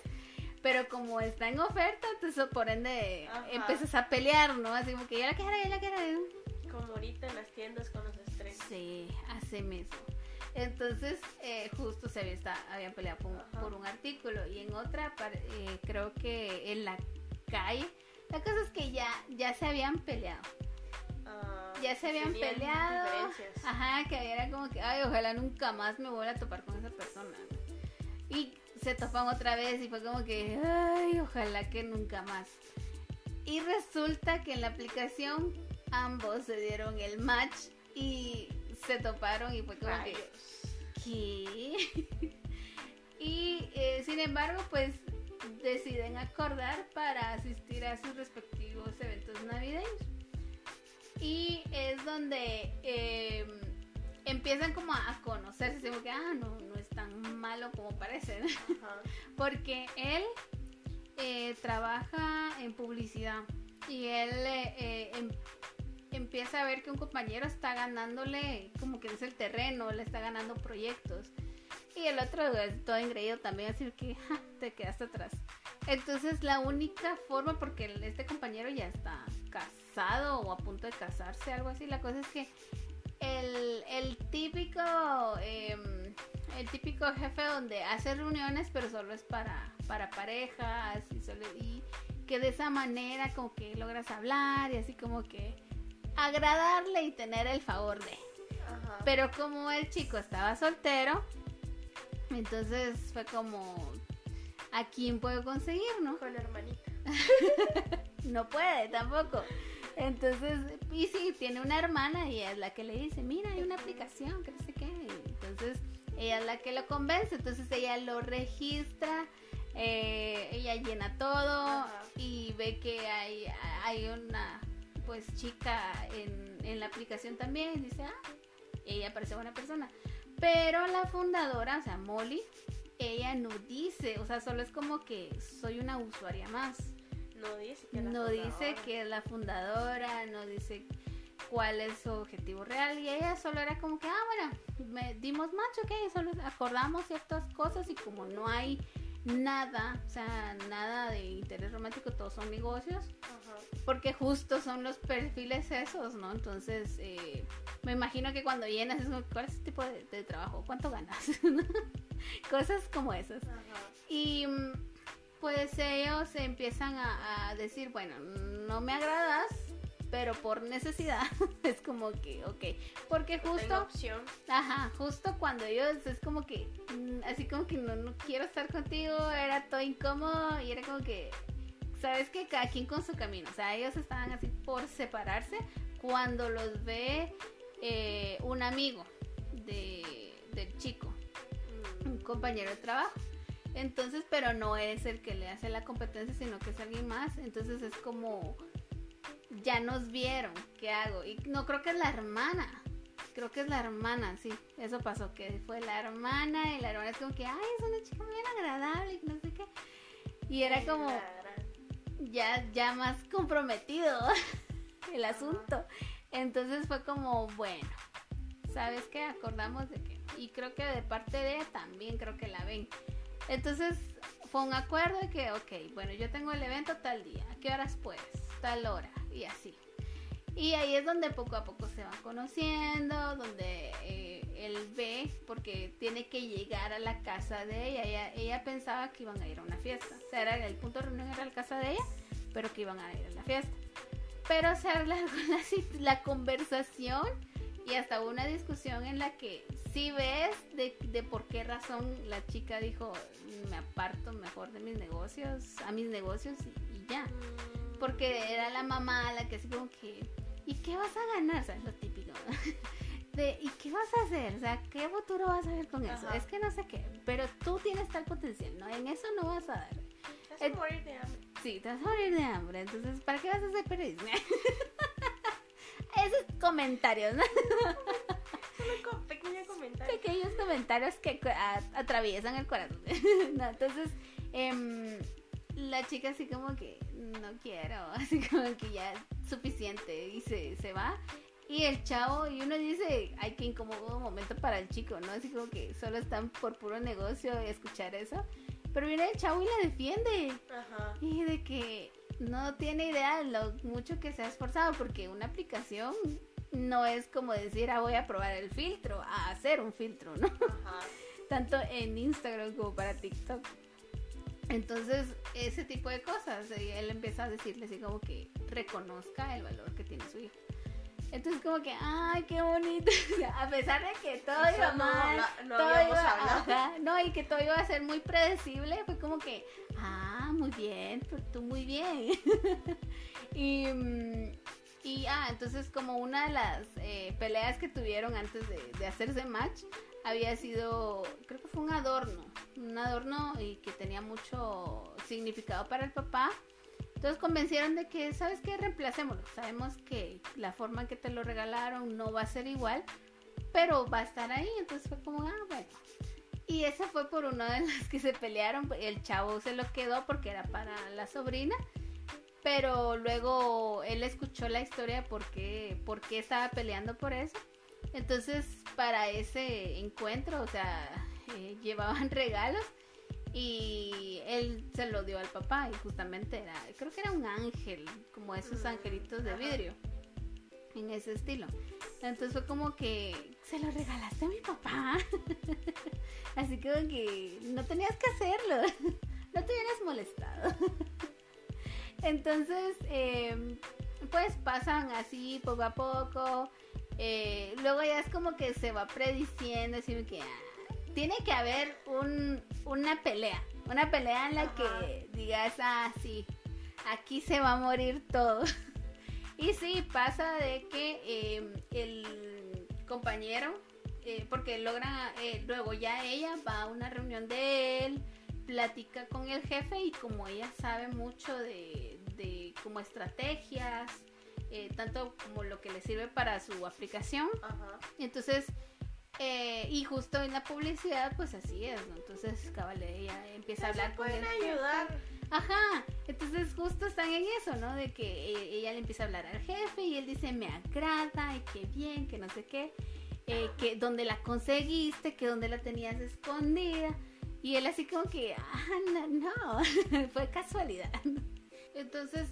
pero como está en oferta, te por ende empiezas a pelear, ¿no? Así como que ya la quiero, ya la quiero. Como ahorita en las tiendas con los estrés. Sí, hace mismo. Entonces, eh, justo se había, habían peleado por, un artículo y en otra, eh, creo que en la calle La cosa es que ya, ya se habían peleado. Ah, Ya se habían peleado. Ajá, que era como que, ay, ojalá nunca más me vuelva a topar con esa persona. Y se topan otra vez y fue como que, ay, ojalá que nunca más. Y resulta que en la aplicación ambos se dieron el match y se toparon y fue como que, Rayos. ¿qué? y eh, sin embargo, pues deciden acordar para asistir a sus respectivos eventos navideños. Y es donde eh, empiezan como a conocerse, como que, ah, no, no es tan malo como parece, porque él eh, trabaja en publicidad y él eh, eh, em- empieza a ver que un compañero está ganándole como que es el terreno, le está ganando proyectos. Y el otro es todo engreído también, así que te quedaste atrás. Entonces la única forma, porque este compañero ya está casado o a punto de casarse, algo así, la cosa es que el, el típico em, el típico jefe donde hace reuniones pero solo es para, para parejas y que de esa manera como que logras hablar y así como que agradarle y tener el favor de. Ajá. Pero como el chico estaba soltero, entonces fue como, ¿a quién puedo conseguir, no? Con la hermanita. No puede tampoco. Entonces, y sí, tiene una hermana y es la que le dice, mira, hay una aplicación, que no sé qué. Entonces, ella es la que lo convence, entonces ella lo registra, eh, ella llena todo Ajá. y ve que hay, hay una pues chica en, en la aplicación también y dice, ah, ella parece buena persona. Pero la fundadora, o sea, Molly, ella no dice, o sea, solo es como que soy una usuaria más. No dice que la No dice fundadora. que es la fundadora, no dice cuál es su objetivo real y ella solo era como que, ah, bueno, me dimos match, ok, solo acordamos ciertas cosas y como no hay nada, o sea, nada de interés romántico, todos son negocios, Ajá. porque justo son los perfiles esos, ¿no? Entonces, eh, me imagino que cuando llenas ¿cuál es el tipo de, de trabajo? ¿Cuánto ganas? Cosas como esas. Ajá. Y mm, pues ellos empiezan a, a decir, bueno, no me agradas, pero por necesidad es como que, ok, porque justo, opción. ajá, justo cuando ellos es como que, mm, así como que no, no quiero estar contigo, era todo incómodo y era como que, sabes que cada quien con su camino, o sea, ellos estaban así por separarse cuando los ve eh, un amigo de, del chico Mm, un compañero de trabajo. Entonces, pero no es el que le hace la competencia, sino que es alguien más. Entonces es como, ya nos vieron, ¿qué hago? Y no creo que es la hermana. Creo que es la hermana, sí. Eso pasó, que fue la hermana y la hermana es como que, ay, es una chica bien agradable y no sé qué. Y era como ya, ya más comprometido el asunto. Entonces fue como, bueno, ¿sabes qué? Acordamos de que, y creo que de parte de ella también creo que la ven. Entonces fue un acuerdo de que, ok, bueno, yo tengo el evento tal día, ¿a qué horas puedes? Tal hora, y así. Y ahí es donde poco a poco se van conociendo, donde eh, él ve, porque tiene que llegar a la casa de ella. ella. Pensaba que iban a ir a una fiesta. O sea, era, el punto de reunión era la casa de ella, pero que iban a ir a la fiesta. Pero se alargó la, sit- la conversación y hasta hubo una discusión en la que sí ves de, de por qué razón la chica dijo, me aparto mejor de mis negocios, a mis negocios y, y ya. Porque era la mamá la que así como que, ¿y qué vas a ganar? O sea, es lo típico. De, ¿y qué vas a hacer? O sea, ¿qué futuro vas a ver con eso? Ajá. Es que no sé qué, pero tú tienes tal potencial, ¿no? En eso no vas a dar. te hace el- morir de hambre. Sí, te vas a morir de hambre, entonces, ¿para qué vas a hacer periodismo? Esos comentarios, ¿no? Solo un co- pequeño comentario. Pequeños comentarios que atraviesan el corazón. No, entonces, em, la chica así como que, no quiero, así como que ya suficiente y se, se va. Y el chavo, y uno dice, ay, qué incómodo momento para el chico, ¿no? Así como que solo están por puro negocio escuchar eso. Pero viene el chavo y la defiende. Ajá. Y de que no tiene idea de lo mucho que se ha esforzado, porque una aplicación no es como decir, ah, voy a probar el filtro, a hacer un filtro, ¿no? Ajá. Tanto en Instagram como para TikTok. Entonces, ese tipo de cosas, él empieza a decirle así como que reconozca el valor que tiene su hijo. Entonces como que, ay, qué bonito. a pesar de que todo Eso iba no, mal, no- no todo iba, ajá, no, y que todo iba a ser muy predecible, fue como que, ah, muy bien, tú, tú muy bien. y, mm, y, ah, entonces como una de las eh, peleas que tuvieron antes de, de hacerse match había sido, creo que fue un adorno, un adorno y que tenía mucho significado para el papá. Entonces convencieron de que, ¿sabes qué? Reemplacémoslo. Sabemos que la forma en que te lo regalaron no va a ser igual, pero va a estar ahí. Entonces fue como, ah, bueno. Y esa fue por una de las que se pelearon. El chavo se lo quedó porque era para la sobrina. Pero luego él escuchó la historia porque, porque estaba peleando por eso. Entonces, para ese encuentro, o sea, eh, llevaban regalos y él se lo dio al papá y justamente era, creo que era un ángel, como esos angelitos de vidrio, en ese estilo. Entonces fue como que se lo regalaste a mi papá. Así que como que no tenías que hacerlo, no te hubieras molestado. Entonces, eh, pues pasan así poco a poco. eh, luego ya es como que se va prediciendo, así que ah, tiene que haber un, una pelea. Una pelea en la Ajá. que digas, ah, sí, aquí se va a morir todo. y sí, pasa de que eh, el compañero, eh, porque logra, eh, luego ya ella va a una reunión de él, platica con el jefe y como ella sabe mucho de, de como estrategias, eh, tanto como lo que le sirve para su aplicación, Ajá. entonces, eh, y justo en la publicidad, pues así es, ¿no? Entonces, cabal, ella empieza a hablar con pueden el jefe. ayudar. Ajá, entonces justo están en eso, ¿no? De que eh, ella le empieza a hablar al jefe y él dice, me agrada, y qué bien, que no sé qué, eh, que donde la conseguiste, que donde la tenías escondida. Y él así como que, ah, no, no, fue casualidad. Entonces,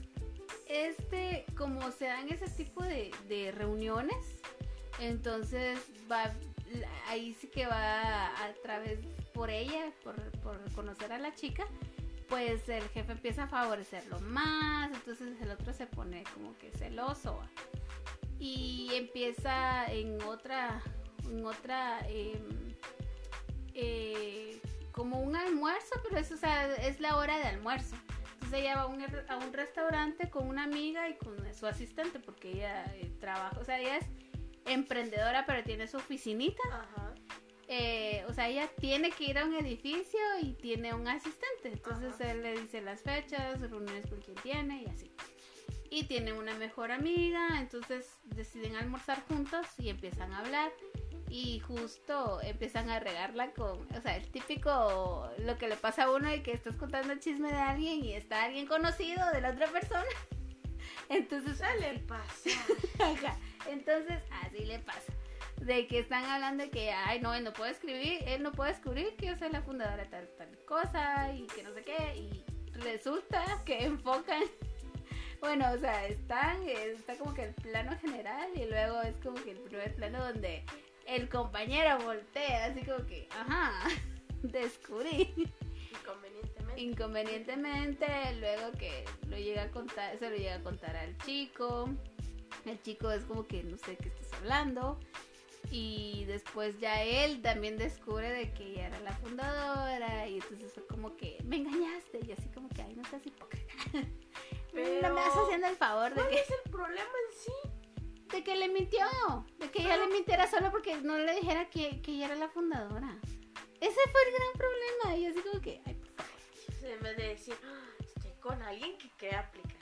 este, como se dan ese tipo de, de reuniones, entonces va, ahí sí que va a través por ella, por, por conocer a la chica, pues el jefe empieza a favorecerlo más, entonces el otro se pone como que celoso y empieza en otra, en otra, em, eh, como un almuerzo, pero eso, o sea, es la hora de almuerzo. Entonces ella va a un, a un restaurante con una amiga y con su asistente, porque ella eh, trabaja, o sea, ella es emprendedora, pero tiene su oficinita. Ajá. Eh, o sea, ella tiene que ir a un edificio y tiene un asistente. Entonces Ajá. él le dice las fechas, reuniones con quien tiene y así. Y tiene una mejor amiga, entonces deciden almorzar juntos y empiezan a hablar. Y justo empiezan a regarla con, o sea, el típico, lo que le pasa a uno de que estás contando el chisme de alguien y está alguien conocido de la otra persona. Entonces, Suele pasar. Entonces, así le pasa. De que están hablando de que, ay, no, él no puede escribir, él no puede descubrir que yo soy la fundadora de tal, tal cosa y que no sé qué. Y resulta que enfocan. Bueno, o sea, están, está como que el plano general y luego es como que el primer plano donde el compañero voltea, así como que, ajá, descubrí Inconvenientemente. inconvenientemente luego que lo llega a contar se lo llega a contar al chico el chico es como que no sé qué estás hablando y después ya él también descubre de que ella era la fundadora y entonces fue como que me engañaste y así como que ay no seas hipócrita Pero- no me vas haciendo el favor de ¿Cuál que, es el problema en sí? de que le mintió de que ella le mintiera solo porque no le dijera que, que ella era la fundadora ese fue el gran problema y así como que ay por favor En vez de decir, "Ah, estoy con alguien que crea aplicaciones.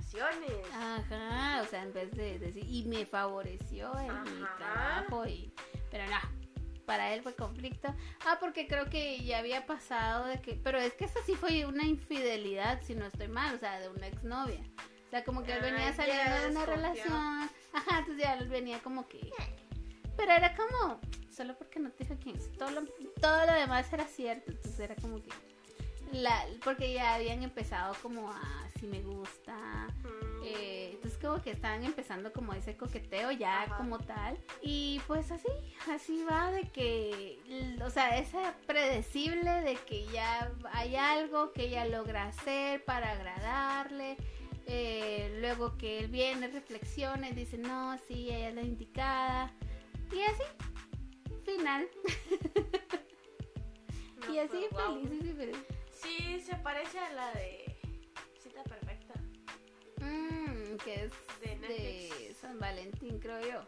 Ajá, o sea, en vez de decir, y me favoreció en mi trabajo, y, pero no, para él fue conflicto. Ah, porque creo que ya había pasado de que, pero es que eso sí fue una infidelidad, si no estoy mal, o sea, de una exnovia. O sea, como que él venía saliendo de una desconfió. relación. Ajá, entonces ya él venía como que... Pero era como, solo porque no te dije quién. Todo lo, todo lo demás era cierto, entonces era como que... La, porque ya habían empezado como a si me gusta, Mm, Eh, entonces como que estaban empezando como ese coqueteo ya Ajá. como tal. Y pues así, así va de que, o sea, es predecible de que ya hay algo que ella logra hacer para agradarle. eh, luego que él viene, reflexiona y dice, no, sí, ella es la indicada. Y así, final. No, y así, pues, guau. felices y felices. Sí, se parece a la de Cita Perfecta. Mm, que es De de. San Valentín, creo yo.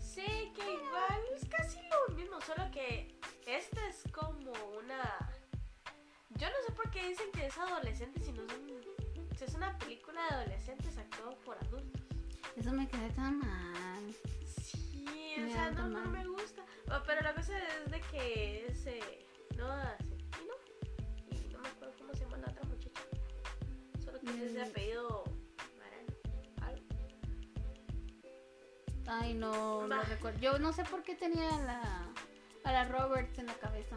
Sí, que igual es casi lo mismo, solo que esta es como una... Yo no sé por qué dicen que es adolescente si no son... Si es una película de adolescentes actuado por adultos. Eso me queda tan mal. Sí, o sea, no, no me gusta. Oh, Pero la cosa es de que es eh, la otra muchacha. Solo que Mm. apellido Marano. algo. Ay, no, no recuerdo. Yo no sé por qué tenía a la, a la Roberts en la cabeza.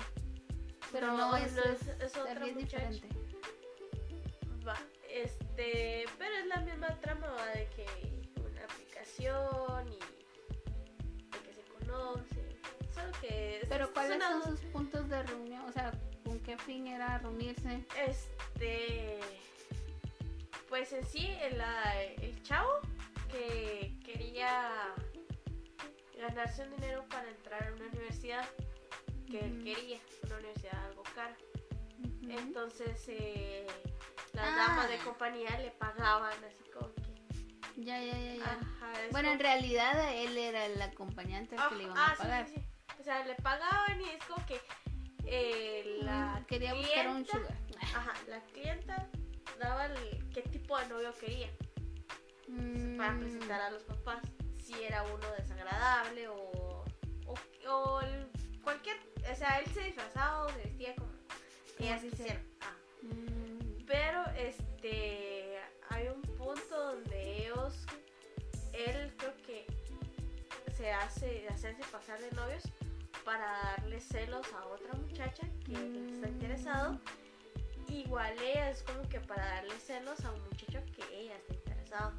Pero no, No, es, es- es otra diferente. Va, este, pero es la misma trama ¿va? de que una aplicación y de que se conoce. Solo que Pero es ¿cuáles una- son sus puntos de reunión? O sea, ¿con qué fin era reunirse? Este. Pues en sí, el, ah, el chavo que quería ganarse un dinero para entrar a una universidad que él quería, una universidad algo cara. Entonces, eh, las Ah. damas de compañía le pagaban así como que. Ya, ya, ya, ya. Ajá, bueno, en realidad él era el acompañante que le iban Ah, a sí, pagar. sí, sí. O sea, le pagaban y es como que eh, la Quería buscar un clienta- sugar. Ajá, la clienta daba el, qué tipo de novio quería para Mm, presentar a los papás. Si era uno desagradable o, o, o el- cualquier. O sea, él se disfrazaba o se vestía como ellas quisieran. Ah, mm, Pero este. Hay un punto donde ellos. Él creo que se hace hacerse pasar de novios para darle celos a otra muchacha que está Mm. interesado. Igual ella es como que para darle celos a un muchacho que ella está interesado.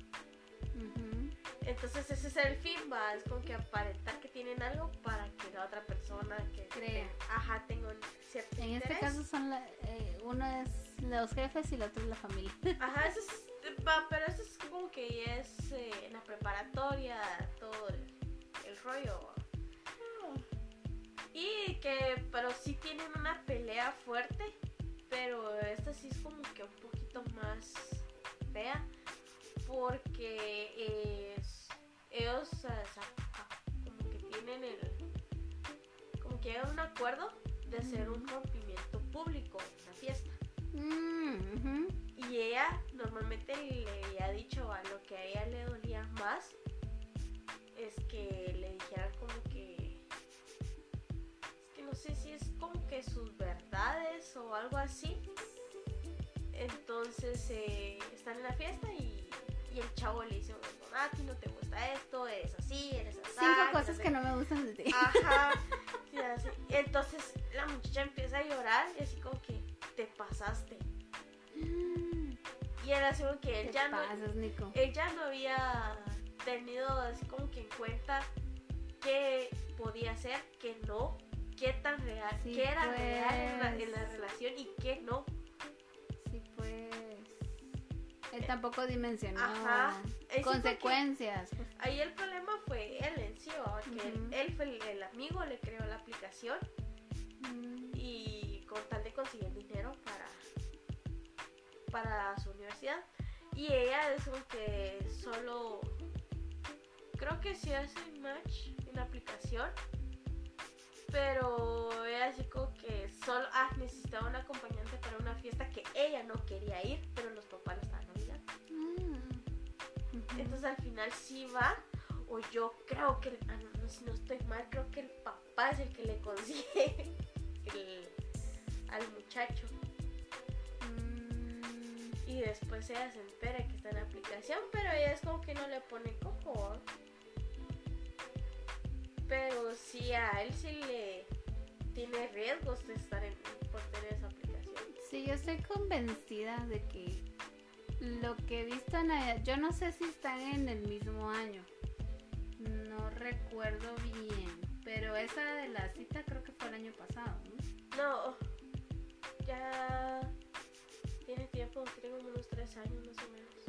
ujú. Entonces ese es el fin, va, es como que aparentar que tienen algo para que la otra persona que Crea. ajá, tenga un cierto En este interés. caso son la, eh, uno es los jefes y el otro es la familia. Ajá, eso es, va, pero eso es como que es eh, en la preparatoria, todo el, el rollo. Y que, pero sí tienen una pelea fuerte, pero esta sí es como que un poquito más fea, porque eh, ellos o sea, como que tienen el, como que a un acuerdo de hacer un rompimiento público en la fiesta. Mm. Y ella normalmente le había dicho a lo que a ella le dolía más es que le dijeran como no sé si es como que sus verdades o algo así. Entonces eh, están en la fiesta y, y el chavo le dice, "No, a ti no te gusta esto, eres así, eres así. Cinco cosas que no me gustan de ti. Ajá. Entonces la muchacha empieza a llorar y así como que te pasaste. Y era así como que él ¿Qué ya no, Nico? ella no había tenido así como que en cuenta qué podía ser, qué no, qué tan real, Sí, qué era real en la, pues. en la relación y qué no. Sí, pues. Él tampoco dimensionó Ajá. Consecuencias. ahí el problema fue él en sí, que él- fue el, el amigo, le creó la aplicación y con tal de conseguir dinero para para su universidad y ella es como que solo creo que sí hace match en la aplicación pero ella así como que solo ah, necesitaba un acompañante para una fiesta que ella no quería ir pero los papás lo estaban obligando. Mm, entonces al final sí va o yo creo que ah, no, no, si no estoy mal creo que el papá es el que le consigue el- al muchacho. Mm, Y después ella se entera que está en la aplicación, pero ella es como que no le pone coco. Pero sí, a él sí le tiene riesgos de estar en, por tener esa aplicación. Sí, yo estoy convencida de que lo que he visto en Navidad, yo no sé si están en el mismo año. No recuerdo bien. Pero esa de la cita creo que fue el año pasado, ¿no? No, ya tiene tiempo, tiene como unos tres años más o menos.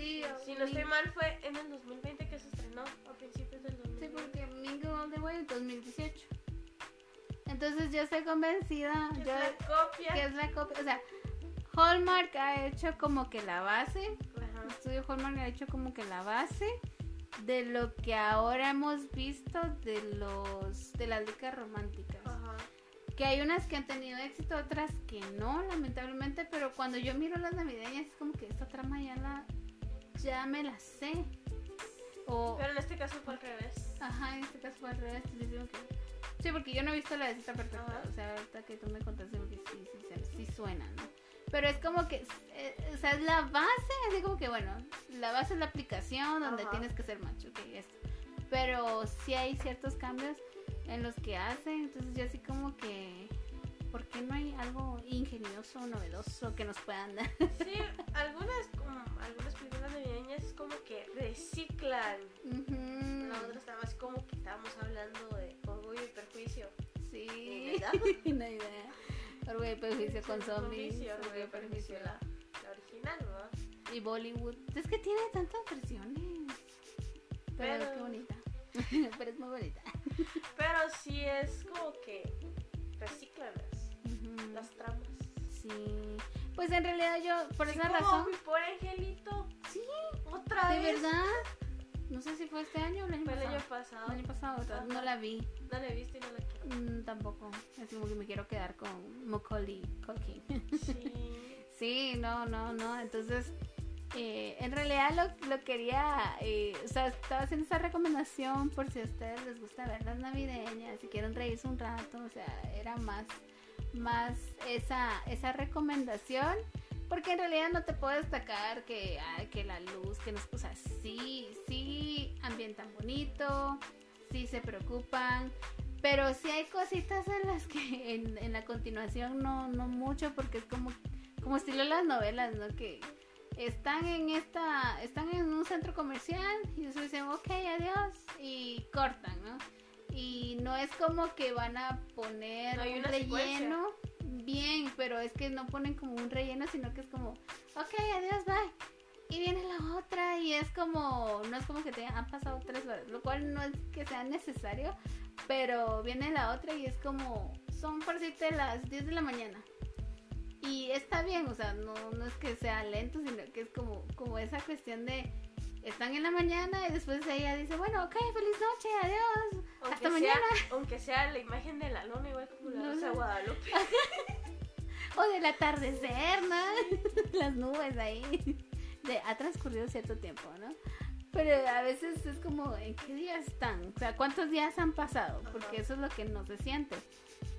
Si no estoy mal, fue en el 2020 que se estrenó, a principios del 2020. Sí, porque Mingle All the Way 2018. Entonces yo estoy convencida Que es la copia. que es la copia. O sea, Hallmark ha hecho como que la base. Ajá. Estudio Hallmark ha hecho como que la base de lo que ahora hemos visto de los de las licas románticas. Ajá. Que hay unas que han tenido éxito, otras que no, lamentablemente, pero cuando yo miro las navideñas es como que esta trama ya la ya me la sé. O Pero en este caso fue al revés. ajá, en este caso fue al revés, entonces digo que Sí, porque yo no he visto la de cita perfecta, Ajá. o sea, ahorita que tú me contaste porque sí, sí, sí, sí suena, ¿no? Pero es como que, eh, o sea, es la base, así como que, bueno, la base es la aplicación donde Ajá. tienes que ser macho, ok, esto. Pero sí hay ciertos cambios en los que hacen, entonces yo así como que, ¿por qué no hay algo ingenioso, novedoso que nos puedan dar? Sí, algunas, como, algunas películas es como que reciclan. Otra estaba así como que estábamos hablando de orgullo y perjuicio. Sí, Ni idea. no hay idea. Orgullo y prejuicio con zombies, orgullo y prejuicio la, la original, ¿no? y Bollywood. Es que tiene tantas versiones. Pero, Pero- qué bonita. Pero es muy bonita. Pero sí es como que reciclan las, Ujú. las tramas. Sí. Pues en realidad yo, por Sí, esa como razón, Mi pobre angelito. Sí, Otra de vez. verdad, no sé si fue este año o el año Fue el pasado. año pasado. El año pasado, otra- no la vi. No la he visto y no la quiero. Mm, tampoco. Es como que me quiero quedar con Macaulay Culkin. Sí. Sí, no, no, no. Entonces, eh, en realidad lo, lo quería, eh, o sea, estaba haciendo esa recomendación por si a ustedes les gusta ver las navideñas, si quieren reírse un rato, o sea, era más, más esa, esa recomendación. Porque en realidad no te puedo destacar que, ay, que la luz, que nos, o sea, sí, sí ambientan bonito, sí se preocupan, pero sí hay cositas en las que en, en la continuación no, no mucho, porque es como, como estilo las novelas, ¿no? Que están en esta, están en un centro comercial y después dicen, ok, adiós, y cortan, ¿no? Y no es como que van a poner No un relleno bien, pero es que no ponen como un relleno, sino que es como, ok, adiós, bye. Y viene la otra y es como, no es como que te han pasado tres horas, lo cual no es que sea necesario, pero viene la otra y es como, son por decirte las 10 de la mañana. Y está bien, o sea, no, no es que sea lento, sino que es como, como esa cuestión de, están en la mañana y después ella dice, bueno, ok, feliz noche, adiós. Aunque Hasta sea- mañana. Aunque sea la imagen de la luna, igual como la Rosa de Guadalupe. O del atardecer, ¿no? Las nubes ahí. De, ha transcurrido cierto tiempo, ¿no? Pero a veces es como, ¿en qué días están? O sea, ¿cuántos días han pasado? Porque eso es lo que no se siente.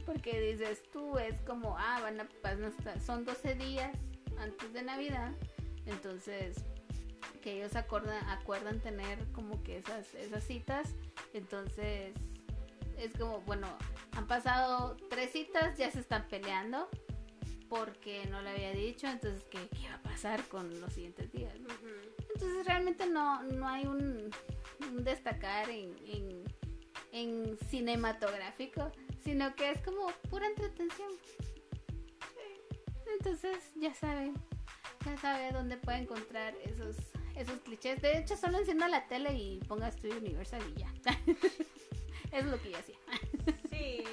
Porque dices tú, es como, ah, van a, van a estar- son 12 días antes de Navidad. Entonces, que ellos acordan, acuerdan tener como que esas, esas citas. Entonces, es como, bueno, han pasado tres citas, ya se están peleando porque no le había dicho, entonces ¿qué, qué va a pasar con los siguientes días? no? Entonces realmente no, no hay un, un destacar en, en, en cinematográfico, sino que es como pura entretención. Entonces ya sabe, ya sabe dónde puede encontrar esos, esos clichés. De hecho, solo encienda la tele y ponga Studio Universal y ya. es lo que yo hacía. Sí.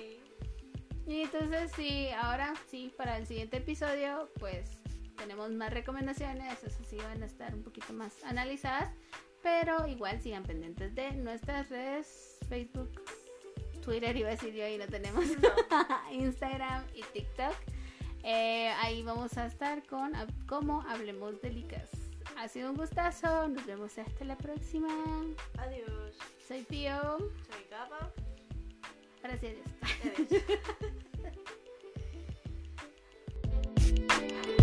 Y entonces sí, ahora sí, para el siguiente episodio, pues tenemos más recomendaciones, eso sí van a estar un poquito más analizadas, pero igual sigan pendientes de nuestras redes, Facebook, Twitter, iba a decir yo, ahí no tenemos, Instagram y TikTok. Eh, ahí vamos a estar con cómo hablemos de licas. Ha sido un gustazo, nos vemos hasta la próxima. Adiós. Soy Pío. Soy Gaba. Gracias. Adiós.